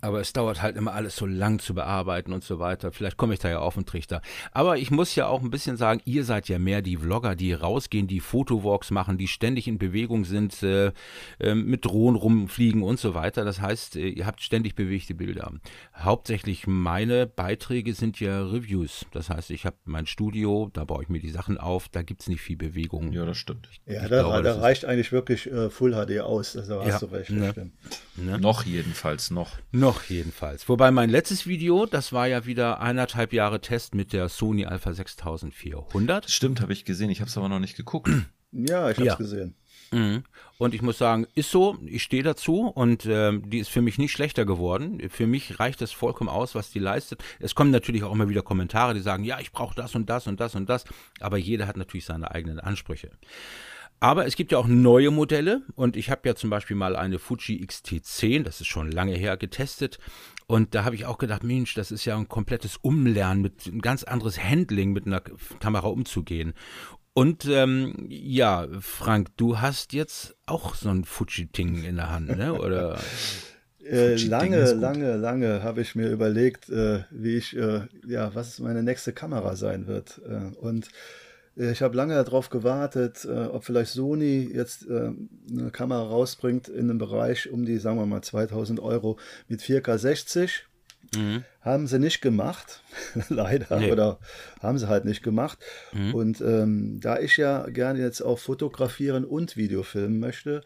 Aber es dauert halt immer alles so lang zu bearbeiten und so weiter. Vielleicht komme ich da ja auf den Trichter. Aber ich muss ja auch ein bisschen sagen, ihr seid ja mehr die Vlogger, die rausgehen, die Fotowalks machen, die ständig in Bewegung sind, äh, äh, mit Drohnen rumfliegen und so weiter. Das heißt, äh, ihr habt ständig bewegte Bilder. Hauptsächlich meine Beiträge sind ja Reviews. Das heißt, ich habe mein Studio, da baue ich mir die Sachen auf, da gibt es nicht viel Bewegung. Ja, das stimmt. Ja, ich da, glaube, da reicht eigentlich wirklich äh, Full HD aus. Also hast ja, du recht. Ne? Ne? Noch jedenfalls, noch. Noch jedenfalls. Wobei mein letztes Video, das war ja wieder eineinhalb Jahre Test mit der Sony Alpha 6400. Stimmt, habe ich gesehen. Ich habe es aber noch nicht geguckt. Ja, ich habe es ja. gesehen. Mhm. Und ich muss sagen, ist so, ich stehe dazu und äh, die ist für mich nicht schlechter geworden. Für mich reicht es vollkommen aus, was die leistet. Es kommen natürlich auch immer wieder Kommentare, die sagen, ja, ich brauche das und das und das und das. Aber jeder hat natürlich seine eigenen Ansprüche. Aber es gibt ja auch neue Modelle und ich habe ja zum Beispiel mal eine Fuji XT10, das ist schon lange her, getestet. Und da habe ich auch gedacht, Mensch, das ist ja ein komplettes Umlernen, mit ein ganz anderes Handling mit einer Kamera umzugehen. Und ähm, ja, Frank, du hast jetzt auch so ein Fuji-Ding in der Hand, ne? Oder? Äh, lange, lange, lange habe ich mir überlegt, äh, wie ich, äh, ja, was meine nächste Kamera sein wird. Äh, und ich habe lange darauf gewartet, äh, ob vielleicht Sony jetzt äh, eine Kamera rausbringt in einem Bereich um die, sagen wir mal, 2000 Euro mit 4K 60. Mhm. Haben sie nicht gemacht, leider, nee. oder haben sie halt nicht gemacht. Mhm. Und ähm, da ich ja gerne jetzt auch fotografieren und Videofilmen möchte,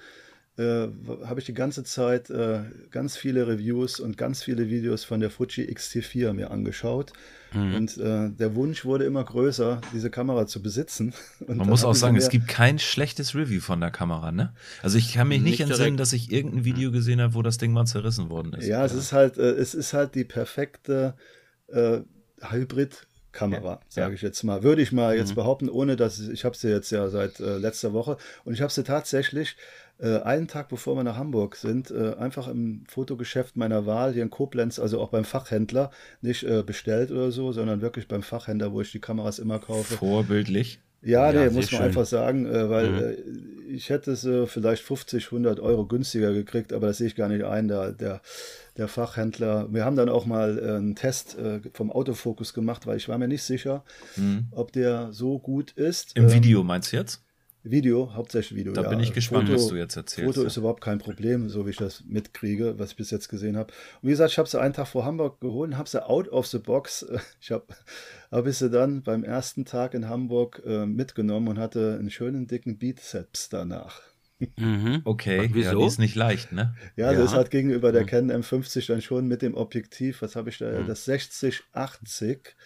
äh, habe ich die ganze Zeit äh, ganz viele Reviews und ganz viele Videos von der Fuji X-T4 mir angeschaut. Mhm. Und äh, der Wunsch wurde immer größer, diese Kamera zu besitzen. Und Man muss auch sagen, es gibt kein schlechtes Review von der Kamera, ne? Also ich kann mich nicht, nicht entsinnen, dass ich irgendein Video gesehen habe, wo das Ding mal zerrissen worden ist. Ja, es ist halt, äh, es ist halt die perfekte äh, Hybrid- Kamera, ja, sage ich jetzt mal. Würde ich mal jetzt mhm. behaupten, ohne dass ich, ich habe sie jetzt ja seit äh, letzter Woche und ich habe sie tatsächlich äh, einen Tag bevor wir nach Hamburg sind, äh, einfach im Fotogeschäft meiner Wahl hier in Koblenz, also auch beim Fachhändler, nicht äh, bestellt oder so, sondern wirklich beim Fachhändler, wo ich die Kameras immer kaufe. Vorbildlich. Ja, ja nee, muss man schön. einfach sagen, äh, weil mhm. Äh, ich hätte es vielleicht 50, 100 Euro günstiger gekriegt, aber das sehe ich gar nicht ein. Der, der, der Fachhändler, wir haben dann auch mal äh, einen Test vom Autofokus gemacht, weil ich war mir nicht sicher, mhm. ob der so gut ist. Im ähm, Video meinst du jetzt? Video, hauptsächlich Video. Da ja. bin ich gespannt, Foto, was du jetzt erzählst. Foto ja. ist überhaupt kein Problem, so wie ich das mitkriege, was ich bis jetzt gesehen habe. Und wie gesagt, ich habe sie einen Tag vor Hamburg geholt habe sie out of the box. Ich habe hab ich sie dann beim ersten Tag in Hamburg äh, mitgenommen und hatte einen schönen dicken Bizeps danach. Mhm. Okay, wieso? Ja, die ist nicht leicht, ne? Ja, ja. das hat gegenüber der mhm. Canon M50 dann schon mit dem Objektiv, was habe ich da, mhm. das 6080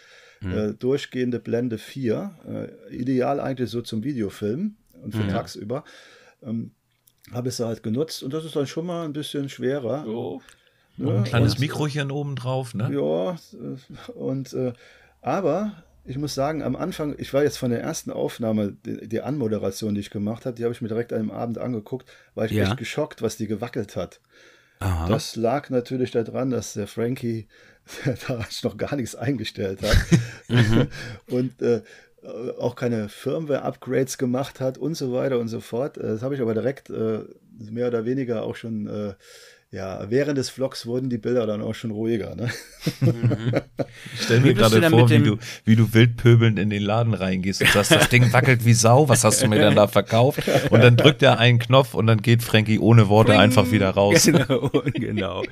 mhm. äh, durchgehende Blende 4, äh, ideal eigentlich so zum Videofilm und für ja. tagsüber. Ähm, habe ich sie halt genutzt und das ist dann schon mal ein bisschen schwerer. Oh. Ne? ein kleines und, Mikrochen oben drauf, ne? Ja, und äh, aber ich muss sagen, am Anfang, ich war jetzt von der ersten Aufnahme, die, die Anmoderation, die ich gemacht habe, die habe ich mir direkt an dem Abend angeguckt, war ich ja. echt geschockt, was die gewackelt hat. Aha. Das lag natürlich daran, dass der Frankie da noch gar nichts eingestellt hat. mhm. Und äh, auch keine Firmware-Upgrades gemacht hat und so weiter und so fort. Das habe ich aber direkt äh, mehr oder weniger auch schon äh, ja, während des Vlogs wurden die Bilder dann auch schon ruhiger. Ne? Mhm. Ich stelle mir gerade vor, wie du, wie du wild pöbelnd in den Laden reingehst und sagst, das Ding wackelt wie Sau, was hast du mir denn da verkauft? Und dann drückt er einen Knopf und dann geht Frankie ohne Worte Ring. einfach wieder raus. Genau, genau.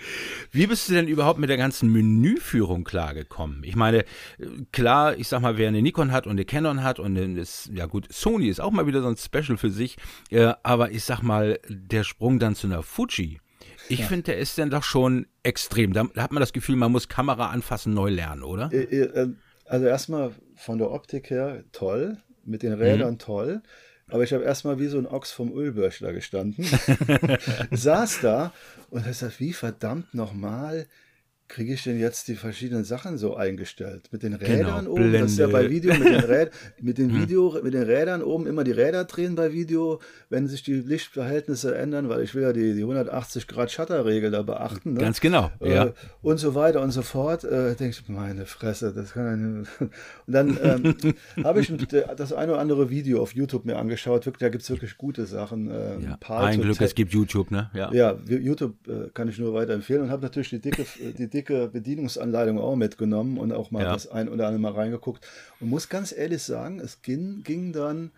Wie bist du denn überhaupt mit der ganzen Menüführung klargekommen? Ich meine, klar, ich sag mal, wer eine Nikon hat und eine Canon hat und ist, ja gut, Sony ist auch mal wieder so ein Special für sich, äh, aber ich sag mal, der Sprung dann zu einer Fuji, ich ja. finde, der ist dann doch schon extrem. Da, da, hat man das Gefühl, man muss Kamera anfassen, neu lernen, oder? Äh, äh, also erstmal von der Optik her toll, mit den Rädern mhm. toll. Aber ich habe erstmal wie so ein Ochs vom Ölbörschler gestanden, saß da und habe gesagt, wie verdammt nochmal kriege ich denn jetzt die verschiedenen Sachen so eingestellt? Mit den genau, Rädern genau, oben, Blende. das ist ja bei Video mit den, Räd, mit, den hm. Video, mit den Rädern oben immer die Räder drehen bei Video, wenn sich die Lichtverhältnisse ändern, weil ich will ja die, die 180 Grad Shutterregel da beachten. Ne? Ganz genau, äh, ja. Und so weiter und so fort. Äh, denke ich, meine Fresse, das kann ja Und dann ähm, habe ich das eine oder andere Video auf YouTube mir angeschaut. Wirklich, da gibt es wirklich gute Sachen. Äh, ja. Ein Glück, es gibt YouTube, ne? Ja, ja YouTube äh, kann ich nur weiterempfehlen und habe natürlich die dicke, die dicke Bedienungsanleitung auch mitgenommen und auch mal ja. das ein oder andere mal reingeguckt. Und muss ganz ehrlich sagen, es ging, ging dann,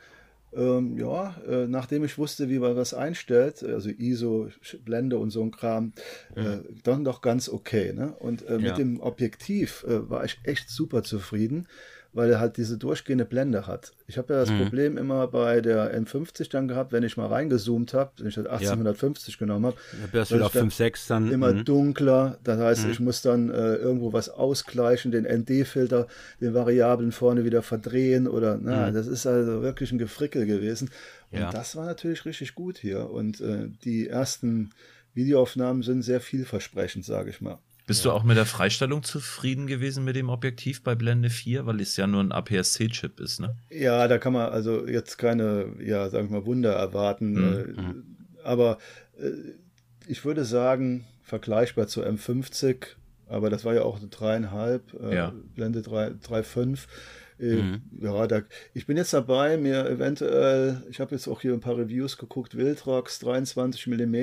ähm, ja, äh, nachdem ich wusste, wie man was einstellt, also ISO, Blende und so ein Kram, mhm. äh, dann doch ganz okay. Ne? Und äh, mit ja. dem Objektiv äh, war ich echt super zufrieden weil er halt diese durchgehende Blende hat. Ich habe ja das mhm. Problem immer bei der N50 dann gehabt, wenn ich mal reingezoomt habe, wenn ich das 1850 ja. genommen habe, da wärst du auf 5, 6 dann immer mhm. dunkler. Das heißt, mhm. ich muss dann äh, irgendwo was ausgleichen, den ND-Filter, den Variablen vorne wieder verdrehen oder na, mhm. das ist also wirklich ein Gefrickel gewesen. Und ja. das war natürlich richtig gut hier. Und äh, die ersten Videoaufnahmen sind sehr vielversprechend, sage ich mal. Bist ja. du auch mit der Freistellung zufrieden gewesen mit dem Objektiv bei Blende 4, weil es ja nur ein APS-C-Chip ist, ne? Ja, da kann man also jetzt keine, ja, sagen wir mal, Wunder erwarten. Mhm. Äh, aber äh, ich würde sagen, vergleichbar zur M50, aber das war ja auch eine dreieinhalb, äh, ja. Blende 3,5. Äh, mhm. Ja, da, ich bin jetzt dabei, mir eventuell, ich habe jetzt auch hier ein paar Reviews geguckt, Wildrox 23 mm.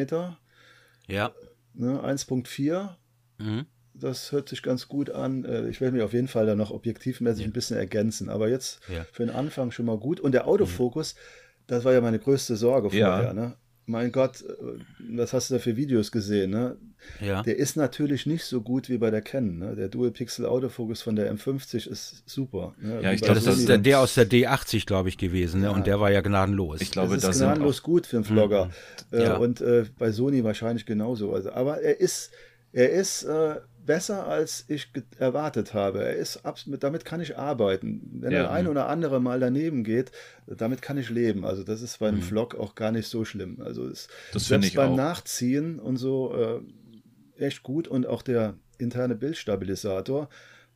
Ja. Ne, 1.4 Mhm. Das hört sich ganz gut an. Äh, ich werde mich auf jeden Fall dann noch objektivmäßig ja. ein bisschen ergänzen. Aber jetzt ja. für den Anfang schon mal gut. Und der Autofokus, mhm. das war ja meine größte Sorge vorher. Ja. Ne? Mein Gott, äh, was hast du da für Videos gesehen? Ne? Ja. Der ist natürlich nicht so gut wie bei der Canon. Ne? Der Dual Pixel Autofokus von der M50 ist super. Ne? Ja, ich glaube, das ist der, der, aus der D80, glaube ich, gewesen. Ne? Ja. Und der war ja gnadenlos. Ich glaube, das ist gnadenlos gut für einen Vlogger. Mhm. Äh, und äh, bei Sony wahrscheinlich genauso. Also, aber er ist er ist äh, besser, als ich erwartet habe. Er ist absolut, damit kann ich arbeiten. Wenn ja, der ein oder andere mal daneben geht, damit kann ich leben. Also das ist beim mhm. Vlog auch gar nicht so schlimm. Also es, das selbst beim auch. Nachziehen und so äh, echt gut und auch der interne Bildstabilisator,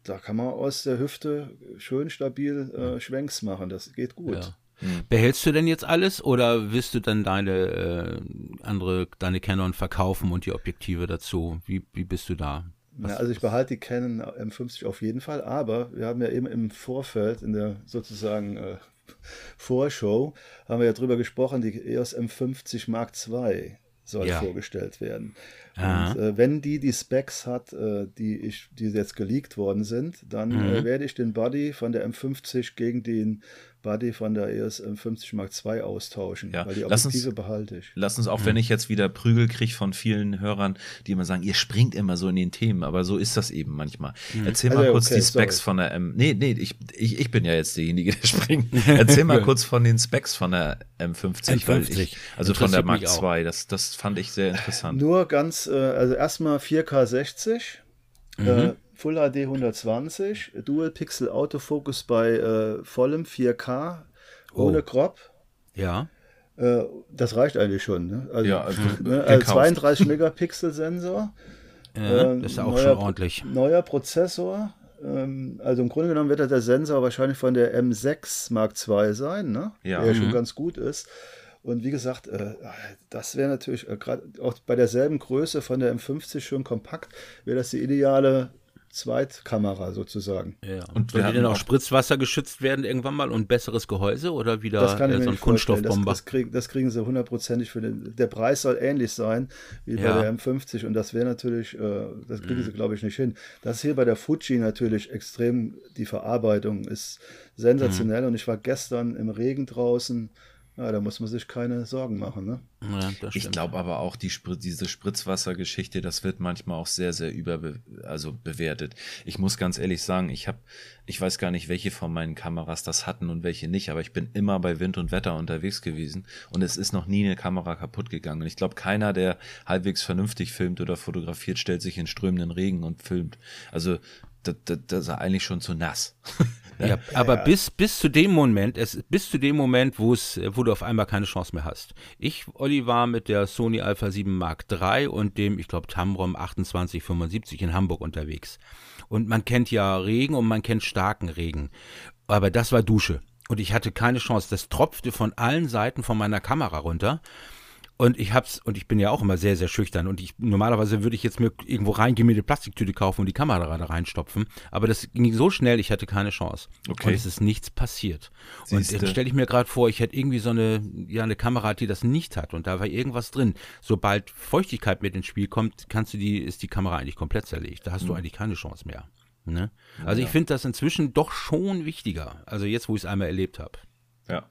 da kann man aus der Hüfte schön stabil äh, Schwenks machen. Das geht gut. Ja. Hm. Behältst du denn jetzt alles oder wirst du dann deine äh, andere, deine Canon verkaufen und die Objektive dazu? Wie, wie bist du da? Ja, also ich behalte die Canon M50 auf jeden Fall, aber wir haben ja eben im Vorfeld, in der sozusagen äh, Vorschau, haben wir ja drüber gesprochen, die EOS M50 Mark II soll ja. vorgestellt werden. Und äh, wenn die die Specs hat, äh, die, ich, die jetzt geleakt worden sind, dann äh, mhm. werde ich den Body von der M50 gegen den Buddy von der ES M50 Mark II austauschen, ja. weil die Objektive uns, behalte ich. Lass uns auch, mhm. wenn ich jetzt wieder Prügel kriege von vielen Hörern, die immer sagen, ihr springt immer so in den Themen, aber so ist das eben manchmal. Mhm. Erzähl mal also, kurz okay, die Specs sorry. von der M. Nee, nee, ich, ich, ich bin ja jetzt derjenige, der springt. Erzähl mal kurz von den Specs von der M50. M50. Ich, also von der Mark II. Das, das fand ich sehr interessant. Nur ganz, äh, also erstmal 4K 60. Mhm. Äh, Full HD 120, Dual Pixel Autofocus bei äh, vollem 4K ohne oh. Crop. Ja. Äh, das reicht eigentlich schon. Ne? Also, ja, also, ne, also 32 Megapixel Sensor. Ja, ähm, das ist auch neuer, schon ordentlich. Neuer Prozessor. Ähm, also im Grunde genommen wird der Sensor wahrscheinlich von der M6 Mark II sein, ne? ja. der mhm. schon ganz gut ist. Und wie gesagt, äh, das wäre natürlich äh, gerade auch bei derselben Größe von der M50 schon kompakt, wäre das die ideale Zweitkamera sozusagen. Ja. Und soll die denn auch Spritzwasser geschützt werden irgendwann mal und besseres Gehäuse oder wieder das kann ich äh, so ein Kunststoffbomber? Das, das, krieg, das, kriegen sie hundertprozentig für den. Der Preis soll ähnlich sein wie ja. bei der M50 und das wäre natürlich, äh, das kriegen mhm. sie glaube ich nicht hin. Das ist hier bei der Fuji natürlich extrem, die Verarbeitung ist sensationell mhm. und ich war gestern im Regen draußen ja, da muss man sich keine Sorgen machen. Ne? Ja, ich glaube aber auch, die, diese Spritzwassergeschichte, das wird manchmal auch sehr, sehr über, also bewertet. Ich muss ganz ehrlich sagen, ich habe, ich weiß gar nicht, welche von meinen Kameras das hatten und welche nicht, aber ich bin immer bei Wind und Wetter unterwegs gewesen und es ist noch nie eine Kamera kaputt gegangen. Und ich glaube, keiner, der halbwegs vernünftig filmt oder fotografiert, stellt sich in strömenden Regen und filmt. Also das, das, das ist eigentlich schon zu nass. Ja, aber ja. Bis, bis zu dem Moment, es, bis zu dem Moment, wo es, wo du auf einmal keine Chance mehr hast. Ich, Olli, war mit der Sony Alpha 7 Mark III und dem, ich glaube, Tamron 2875 in Hamburg unterwegs. Und man kennt ja Regen und man kennt starken Regen. Aber das war Dusche. Und ich hatte keine Chance. Das tropfte von allen Seiten von meiner Kamera runter. Und ich hab's, und ich bin ja auch immer sehr, sehr schüchtern. Und ich normalerweise würde ich jetzt mir irgendwo reingehen, mir eine Plastiktüte kaufen und die Kamera da reinstopfen. Aber das ging so schnell, ich hatte keine Chance. Okay. Und es ist nichts passiert. Siehste. Und jetzt stelle ich mir gerade vor, ich hätte irgendwie so eine, ja, eine Kamera, die das nicht hat. Und da war irgendwas drin. Sobald Feuchtigkeit mit ins Spiel kommt, kannst du die, ist die Kamera eigentlich komplett zerlegt. Da hast mhm. du eigentlich keine Chance mehr. Ne? Also ja. ich finde das inzwischen doch schon wichtiger. Also jetzt, wo ich es einmal erlebt habe. Ja.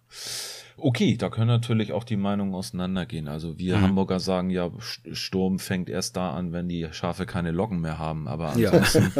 Okay, da können natürlich auch die Meinungen auseinandergehen. Also wir mhm. Hamburger sagen ja, Sturm fängt erst da an, wenn die Schafe keine Locken mehr haben. Aber ansonsten.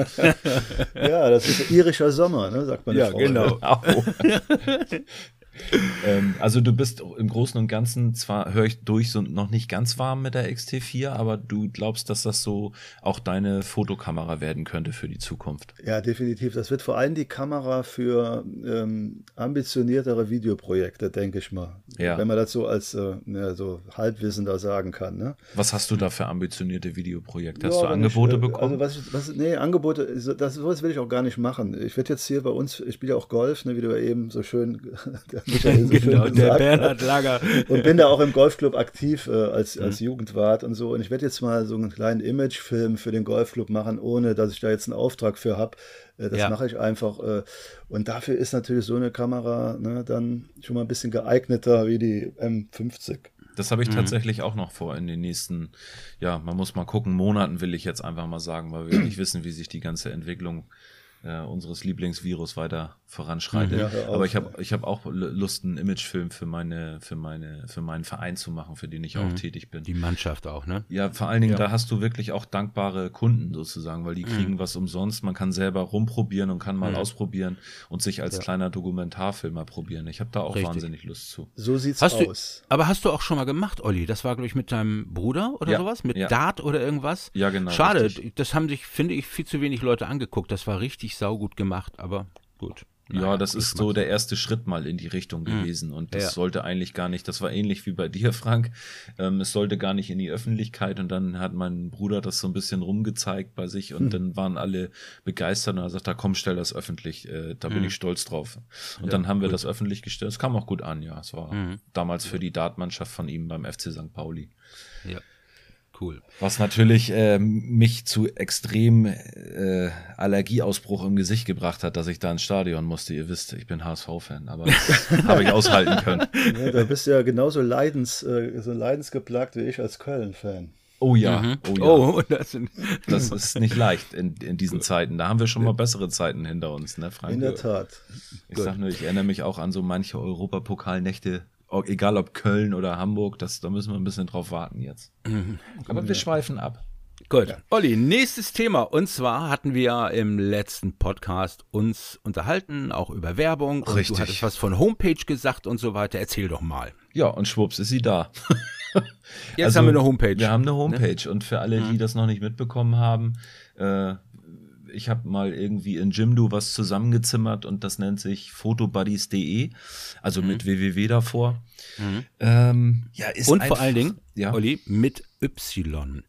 Ja, ja das ist irischer Sommer, ne, sagt man. Ja, Frau. genau. ähm, also du bist im Großen und Ganzen zwar höre ich durch so noch nicht ganz warm mit der XT4, aber du glaubst, dass das so auch deine Fotokamera werden könnte für die Zukunft. Ja, definitiv. Das wird vor allem die Kamera für ähm, ambitioniertere Videoprojekte, denke ich mal. Ja. Wenn man das so als äh, ja, so Halbwissender sagen kann. Ne? Was hast du da für ambitionierte Videoprojekte? Hast ja, du Angebote ich, äh, bekommen? Also was, was, nee, Angebote, das, sowas will ich auch gar nicht machen. Ich werde jetzt hier bei uns, ich spiele ja auch Golf, ne, wie du ja eben so schön Michael so genau, der gesagt Bernhard Lager. Und bin da auch im Golfclub aktiv äh, als, als mhm. Jugendwart und so. Und ich werde jetzt mal so einen kleinen Imagefilm für den Golfclub machen, ohne dass ich da jetzt einen Auftrag für habe. Äh, das ja. mache ich einfach. Äh, und dafür ist natürlich so eine Kamera ne, dann schon mal ein bisschen geeigneter wie die M50. Das habe ich mhm. tatsächlich auch noch vor in den nächsten, ja, man muss mal gucken, Monaten will ich jetzt einfach mal sagen, weil wir nicht wissen, wie sich die ganze Entwicklung äh, unseres Lieblingsvirus weiter voranschreitet. Ja, Aber ich habe ich hab auch Lust, einen Imagefilm für meine, für meine, für meinen Verein zu machen, für den ich auch mhm. tätig bin. Die Mannschaft auch, ne? Ja, vor allen Dingen, ja. da hast du wirklich auch dankbare Kunden sozusagen, weil die kriegen mhm. was umsonst. Man kann selber rumprobieren und kann mal mhm. ausprobieren und sich als ja. kleiner Dokumentarfilmer probieren. Ich habe da auch Richtig. wahnsinnig Lust zu. So sieht's hast aus. Du, aber hast du auch schon mal gemacht, Olli? Das war, glaube ich, mit deinem Bruder oder sowas? Mit Dart oder irgendwas? Ja, genau. Schade, richtig. das haben sich, finde ich, viel zu wenig Leute angeguckt. Das war richtig saugut gemacht, aber gut. Naja, ja, das ist so der erste Schritt mal in die Richtung mhm. gewesen. Und das ja. sollte eigentlich gar nicht, das war ähnlich wie bei dir, Frank. Ähm, es sollte gar nicht in die Öffentlichkeit. Und dann hat mein Bruder das so ein bisschen rumgezeigt bei sich und mhm. dann waren alle begeistert und er sagt, da komm, stell das öffentlich. Äh, da mhm. bin hm. ich stolz drauf. Und ja, dann haben wir gut. das öffentlich gestellt. Es kam auch gut an, ja. Es war hm. damals für die Dartmannschaft von ihm beim FC St. Pauli. Ja. Cool. Was natürlich äh, mich zu extrem äh, Allergieausbruch im Gesicht gebracht hat, dass ich da ins Stadion musste. Ihr wisst, ich bin HSV-Fan, aber das habe ich aushalten können. Ja, da bist du ja genauso leidens, äh, so leidensgeplagt wie ich als Köln-Fan. Oh ja, mhm. oh ja. Oh, das, das, ist nicht leicht in, in diesen Zeiten. Da haben wir schon mal bessere Zeiten hinter uns, ne, Frank? In der Tat. Ich Gut. sag nur, ich erinnere mich auch an so manche Europapokalnächte egal ob Köln oder Hamburg, das, da müssen wir ein bisschen drauf warten jetzt. Mhm. Aber wir schweifen ab. Gut. Ja. Olli, nächstes Thema. Und zwar hatten wir im letzten Podcast uns unterhalten, auch über Werbung. Und Richtig. du hattest was von Homepage gesagt und so weiter. Erzähl doch mal. Ja, und schwupps ist sie da. Jetzt also, haben wir eine Homepage. Wir haben eine Homepage. Ne? Und für alle, die mhm. das noch nicht mitbekommen haben, äh, ich habe mal irgendwie in Jimdo was zusammengezimmert und das nennt sich photobuddies.de, also mhm. mit www davor. Mhm. Ähm, ja, ist und vor allen Dingen, ja? Olli, mit Y.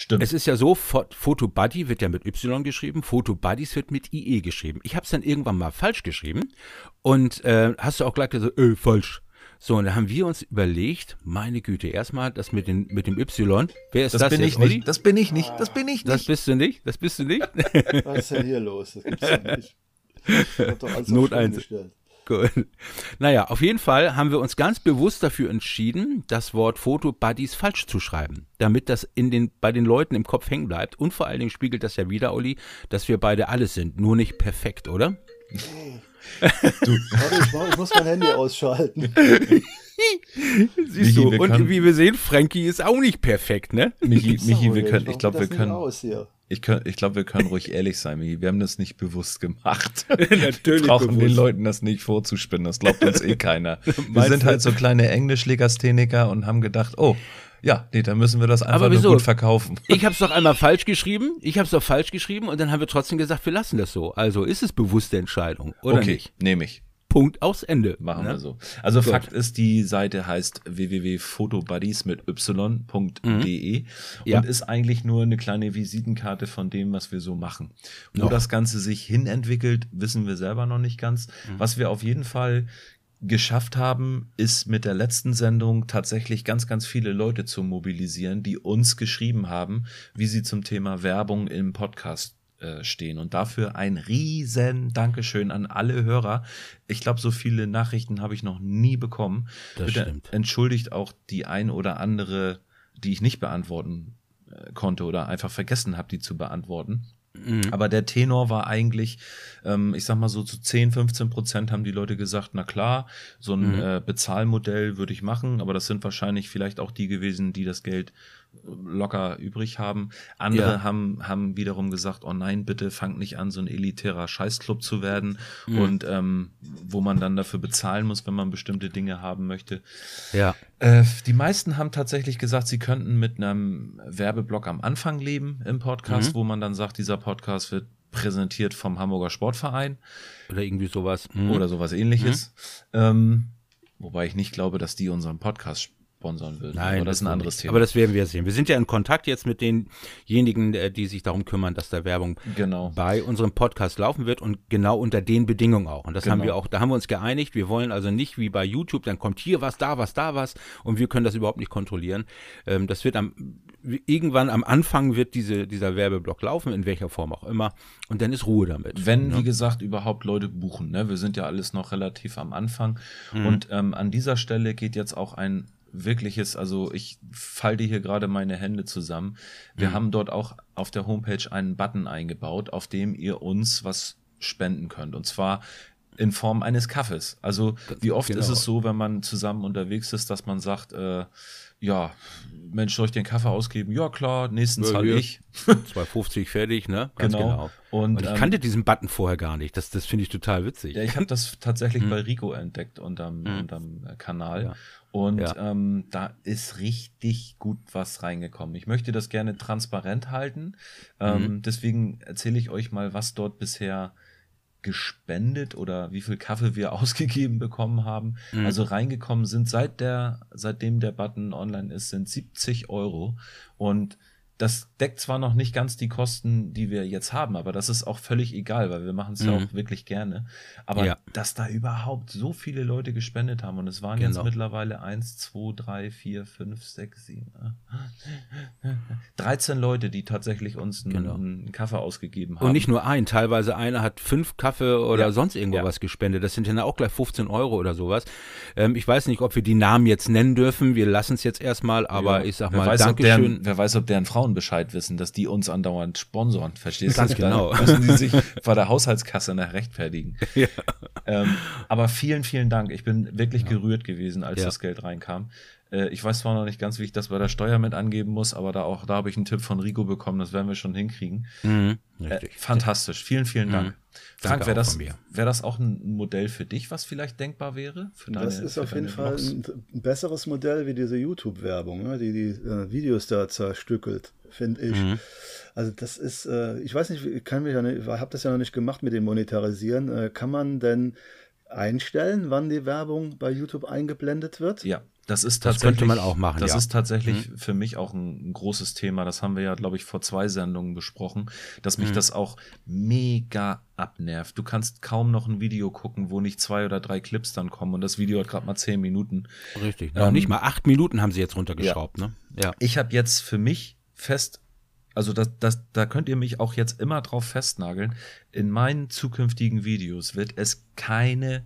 Stimmt. Es ist ja so, Photobuddy wird ja mit Y geschrieben, Photobuddies wird mit IE geschrieben. Ich habe es dann irgendwann mal falsch geschrieben und äh, hast du auch gleich gesagt, äh, falsch. So, und da haben wir uns überlegt, meine Güte, erstmal das mit, den, mit dem Y. Wer ist das? Das bin jetzt, ich Olli? nicht. Das bin ich nicht. Das bin ich nicht. Das bist du nicht. Das bist du nicht. Was ist denn hier los? Das gibt's ja nicht. Not eins. Gut. Naja, auf jeden Fall haben wir uns ganz bewusst dafür entschieden, das Wort Foto-Buddies falsch zu schreiben, damit das in den, bei den Leuten im Kopf hängen bleibt. Und vor allen Dingen spiegelt das ja wieder, Olli, dass wir beide alles sind, nur nicht perfekt, oder? Du. Warte, ich, ich muss mein Handy ausschalten. Siehst Michi, du, und können, wie wir sehen, Frankie ist auch nicht perfekt, ne? Michi, Michi wir können, ich glaube, wir können. Ich, ich glaube, wir können ruhig ehrlich sein, Michi. Wir haben das nicht bewusst gemacht. Natürlich. Wir brauchen bewusst. den Leuten das nicht vorzuspinnen. Das glaubt uns eh keiner. Wir sind halt so kleine Englischlegastheniker und haben gedacht, oh, Ja, nee, dann müssen wir das einfach Aber nur gut verkaufen. Ich habe es doch einmal falsch geschrieben. Ich habe es doch falsch geschrieben und dann haben wir trotzdem gesagt, wir lassen das so. Also ist es bewusste Entscheidung oder okay, nicht? nehme ich. Punkt aus Ende. Machen ne? wir so. Also Gut. Fakt ist, die Seite heißt www.fotobuddies mit y.de Ja. und ist eigentlich nur eine kleine Visitenkarte von dem, was wir so machen. Wo Noch. das Ganze sich hinentwickelt, wissen wir selber noch nicht ganz. Was wir auf jeden Fall geschafft haben, ist mit der letzten Sendung tatsächlich ganz, ganz viele Leute zu mobilisieren, die uns geschrieben haben, wie sie zum Thema Werbung im Podcast äh, stehen. Und dafür ein riesen Dankeschön an alle Hörer. Ich glaube, so viele Nachrichten habe ich noch nie bekommen. Das Bitte stimmt. entschuldigt auch die ein oder andere, die ich nicht beantworten äh, konnte oder einfach vergessen habe, die zu beantworten. Mhm. Aber der Tenor war eigentlich, ähm, ich sag mal so zu 10, 15 Prozent haben die Leute gesagt, na klar, so ein Mhm. äh, Bezahlmodell würde ich machen, aber das sind wahrscheinlich vielleicht auch die gewesen, die das Geld locker übrig haben. Andere Ja. haben, haben wiederum gesagt, oh nein, bitte fangt nicht an, so ein elitärer Scheißclub zu werden Mhm. und ähm, wo man dann dafür bezahlen muss, wenn man bestimmte Dinge haben möchte. Ja. Äh, die meisten haben tatsächlich gesagt, sie könnten mit einem Werbeblock am Anfang leben im Podcast, Mhm. wo man dann sagt, dieser Podcast wird präsentiert vom Hamburger Sportverein Oder irgendwie sowas. Mhm. oder sowas ähnliches. Ähm, wobei ich nicht glaube, dass die unseren Podcast sponsern würden. Nein, aber das ist ein anderes. Thema. Aber das werden wir sehen. Wir sind ja in Kontakt jetzt mit denjenigen, äh, die sich darum kümmern, dass da Werbung genau. bei unserem Podcast laufen wird und genau unter den Bedingungen auch. Und das haben Genau. wir auch, da haben wir uns geeinigt. Wir wollen also nicht wie bei YouTube, dann kommt hier was, da was, da was und wir können das überhaupt nicht kontrollieren. Ähm, das wird am, irgendwann am Anfang wird diese, dieser Werbeblock laufen, in welcher Form auch immer. Und dann ist Ruhe damit. Wenn, ne? wie gesagt, überhaupt Leute buchen. Ne? Wir sind ja alles noch relativ am Anfang. Mhm. Und ähm, an dieser Stelle geht jetzt auch ein wirkliches, also ich falte hier gerade meine Hände zusammen. Mhm. Wir haben dort auch auf der Homepage einen Button eingebaut, auf dem ihr uns was spenden könnt. Und zwar in Form eines Kaffees. Also wie oft genau. ist es so, wenn man zusammen unterwegs ist, dass man sagt, äh, ja, Mensch, soll ich den Kaffee ausgeben? Ja, klar, nächsten Ja, zahl ich. 2,50 fertig, ne? Ganz Genau. genau. Und, Und ich ähm, kannte diesen Button vorher gar nicht. Das, das finde ich total witzig. Ja, ich habe das tatsächlich bei Rico entdeckt unterm, Mhm. unterm äh, Kanal. Ja. Und Ja. ähm, da ist richtig gut was reingekommen. Ich möchte das gerne transparent halten. Ähm, Mhm. deswegen erzähle ich euch mal, was dort bisher gespendet oder wie viel Kaffee wir ausgegeben bekommen haben. Mhm. Also reingekommen sind seit der, seitdem der Button online ist, sind 70 Euro. Und das deckt zwar noch nicht ganz die Kosten, die wir jetzt haben, aber das ist auch völlig egal, weil wir machen es ja Mhm. auch wirklich gerne. Aber Ja. dass da überhaupt so viele Leute gespendet haben und es waren jetzt Genau. mittlerweile 1, 2, 3, 4, 5, 6, 7, 13 Leute, die tatsächlich uns einen, Genau. einen Kaffee ausgegeben haben. Und nicht nur ein, teilweise einer hat fünf Kaffee oder Ja. sonst irgendwo Ja. was gespendet. Das sind ja auch gleich 15 Euro oder sowas. Ähm, ich weiß nicht, ob wir die Namen jetzt nennen dürfen. Wir lassen es jetzt erstmal, aber Ja. ich sag wer mal, weiß, ob Dankeschön. deren, wer weiß, ob deren Frauen Bescheid wissen, dass die uns andauernd sponsoren. Verstehst Ganz du? Da genau. müssen die sich vor der Haushaltskasse nach rechtfertigen. Ja. Ähm, aber vielen, vielen Dank. Ich bin wirklich gerührt gewesen, als Ja. das Geld reinkam. Äh, ich weiß zwar noch nicht ganz, wie ich das bei der Steuer mit angeben muss, aber da auch, da habe ich einen Tipp von Rico bekommen, das werden wir schon hinkriegen. Mhm, Äh, richtig. fantastisch. Vielen, vielen Dank. Frank, Danke wäre das, wär das auch ein Modell für dich, was vielleicht denkbar wäre? Für Das deine- ist für auf jeden deine Fall ein besseres Modell wie diese YouTube-Werbung, ne, die die äh, Videos da zerstückelt, finde ich. Mhm. Also das ist, äh, ich weiß nicht, ich kann mich ja nicht, habe das ja noch nicht gemacht mit dem Monetarisieren. Äh, kann man denn einstellen, wann die Werbung bei YouTube eingeblendet wird? Ja, das ist Das tatsächlich. könnte man auch machen, Das ja. ist tatsächlich für mich auch ein, ein großes Thema. Das haben wir ja, glaube ich, vor zwei Sendungen besprochen, dass Mhm. mich das auch mega abnervt. Du kannst kaum noch ein Video gucken, wo nicht zwei oder drei Clips dann kommen und das Video hat gerade mal zehn Minuten. Richtig. Noch Ähm, nicht mal acht Minuten haben sie jetzt runtergeschraubt, ne? Ja. Ich habe jetzt für mich fest, also das, das, da könnt ihr mich auch jetzt immer drauf festnageln. In meinen zukünftigen Videos wird es keine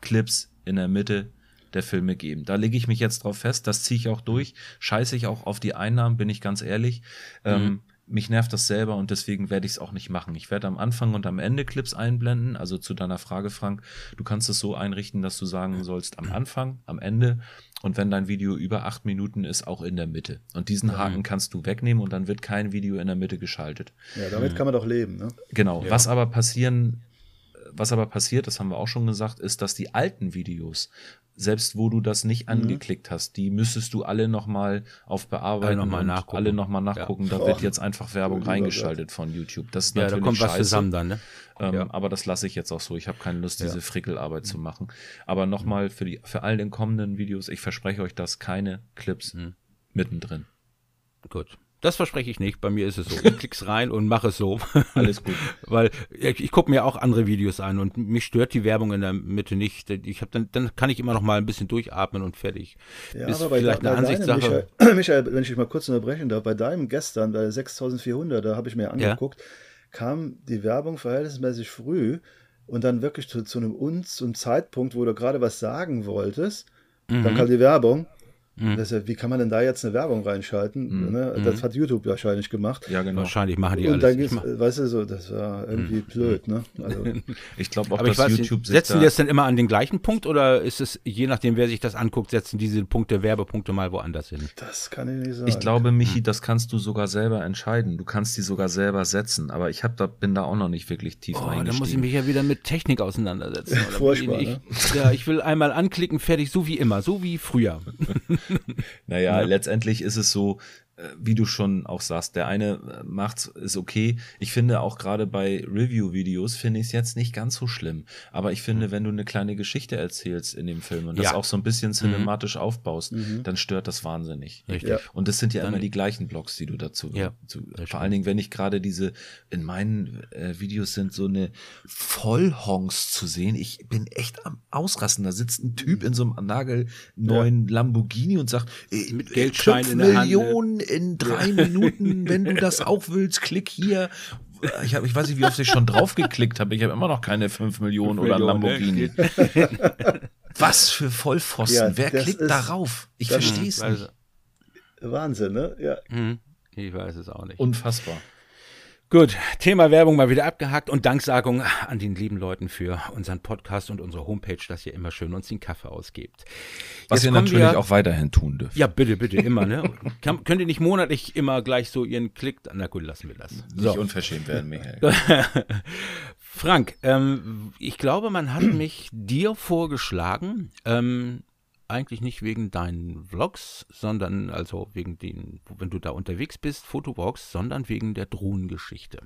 Clips in der Mitte der Filme geben. Da lege ich mich jetzt drauf fest, das ziehe ich auch durch, scheiße ich auch auf die Einnahmen, bin ich ganz ehrlich. Ähm, mich nervt das selber und deswegen werde ich es auch nicht machen. Ich werde am Anfang und am Ende Clips einblenden. Also zu deiner Frage, Frank, du kannst es so einrichten, dass du sagen sollst am Anfang, am Ende und wenn dein Video über acht Minuten ist, auch in der Mitte. Und diesen Haken kannst du wegnehmen und dann wird kein Video in der Mitte geschaltet. Ja, damit kann man doch leben. Ne? Genau. Was aber passieren, was aber passiert, das haben wir auch schon gesagt, ist, dass die alten Videos, selbst wo du das nicht mhm. angeklickt hast, die müsstest du alle nochmal auf Bearbeiten alle nochmal nachgucken. Alle nochmal nachgucken. Ja. Da wird jetzt einfach Werbung reingeschaltet von YouTube. Das ist ja, natürlich da kommt scheiße. was zusammen dann, ne? Ähm, ja. Aber das lasse ich jetzt auch so. Ich habe keine Lust, diese Frickelarbeit mhm. zu machen. Aber nochmal für die, für all den kommenden Videos, ich verspreche euch das, keine Clips mhm. mittendrin. Gut. Das verspreche ich nicht. Bei mir ist es so. Ich klick's rein und mache es so. Alles gut. Weil ich, ich gucke mir auch andere Videos an und mich stört die Werbung in der Mitte nicht. Ich habe dann, dann kann ich immer noch mal ein bisschen durchatmen und fertig. Ja, ist aber bei, vielleicht bei eine Ansichtssache. Michael, Michael, wenn ich mal kurz unterbrechen darf, bei deinem gestern, bei 6400, da habe ich mir angeguckt, ja? kam die Werbung verhältnismäßig früh und dann wirklich zu, zu einem uns zum Zeitpunkt, wo du gerade was sagen wolltest, mhm. dann kam die Werbung Mhm. Das, wie kann man denn da jetzt eine Werbung reinschalten? Mhm. Ne? Das mhm. hat YouTube wahrscheinlich gemacht. Ja, genau. Wahrscheinlich machen die und alles. Und dann weißt du so, das war irgendwie mhm. blöd, ne? Also, ich glaube auch, Aber dass weiß, YouTube Setzen da die das dann immer an den gleichen Punkt oder ist es, je nachdem, wer sich das anguckt, setzen diese Punkte, Werbepunkte mal woanders hin? Das kann ich nicht sagen. Ich glaube, Michi, das kannst du sogar selber entscheiden. Du kannst die sogar selber setzen. Aber ich hab da, bin da auch noch nicht wirklich tief oh, reingestiegen. Dann muss ich mich ja wieder mit Technik auseinandersetzen. Furchtbar, ich, ne? ja, ich will einmal anklicken, fertig, so wie immer, so wie früher. naja, ja, letztendlich ist es so, wie du schon auch sagst, der eine äh, macht's, ist okay. Ich finde auch gerade bei Review-Videos finde ich es jetzt nicht ganz so schlimm. Aber ich finde, mhm. wenn du eine kleine Geschichte erzählst in dem Film und ja. das auch so ein bisschen mhm. cinematisch mhm. aufbaust, mhm. dann stört das wahnsinnig. Richtig. Ja. Und das sind ja dann, immer die gleichen Blogs, die du dazu. Ja, zu, vor allen Dingen, wenn ich gerade diese, in meinen äh, Videos sind so eine Vollhongs zu sehen. Ich bin echt am Ausrasten. Da sitzt ein Typ in so einem nagelneuen ja. Lamborghini und sagt, mit Geldschein in der Millionen Hand, in drei Minuten, wenn du das auch willst, klick hier. Ich, hab, ich weiß nicht, wie oft ich schon drauf geklickt habe. Ich habe immer noch keine 5 Millionen oder ne? Lamborghini. Was für Vollpfosten. Ja, Wer klickt ist, darauf? Ich verstehe es nicht. Wahnsinn, ne? Ja. Hm, ich weiß es auch nicht. Unfassbar. Gut, Thema Werbung mal wieder abgehakt und Danksagung an den lieben Leuten für unseren Podcast und unsere Homepage, dass ihr immer schön uns den Kaffee ausgebt. Was Jetzt ihr natürlich wir, auch weiterhin tun dürft. Ja, bitte, bitte, immer, ne? Kann, könnt ihr nicht monatlich immer gleich so ihren Klick, na gut, lassen wir das. So. Nicht unverschämt werden, Michael. Frank, ähm, ich glaube, man hat mich dir vorgeschlagen, ähm, eigentlich nicht wegen deinen Vlogs, sondern also wegen den, wenn du da unterwegs bist, Fotowalks, sondern wegen der Drohnengeschichte.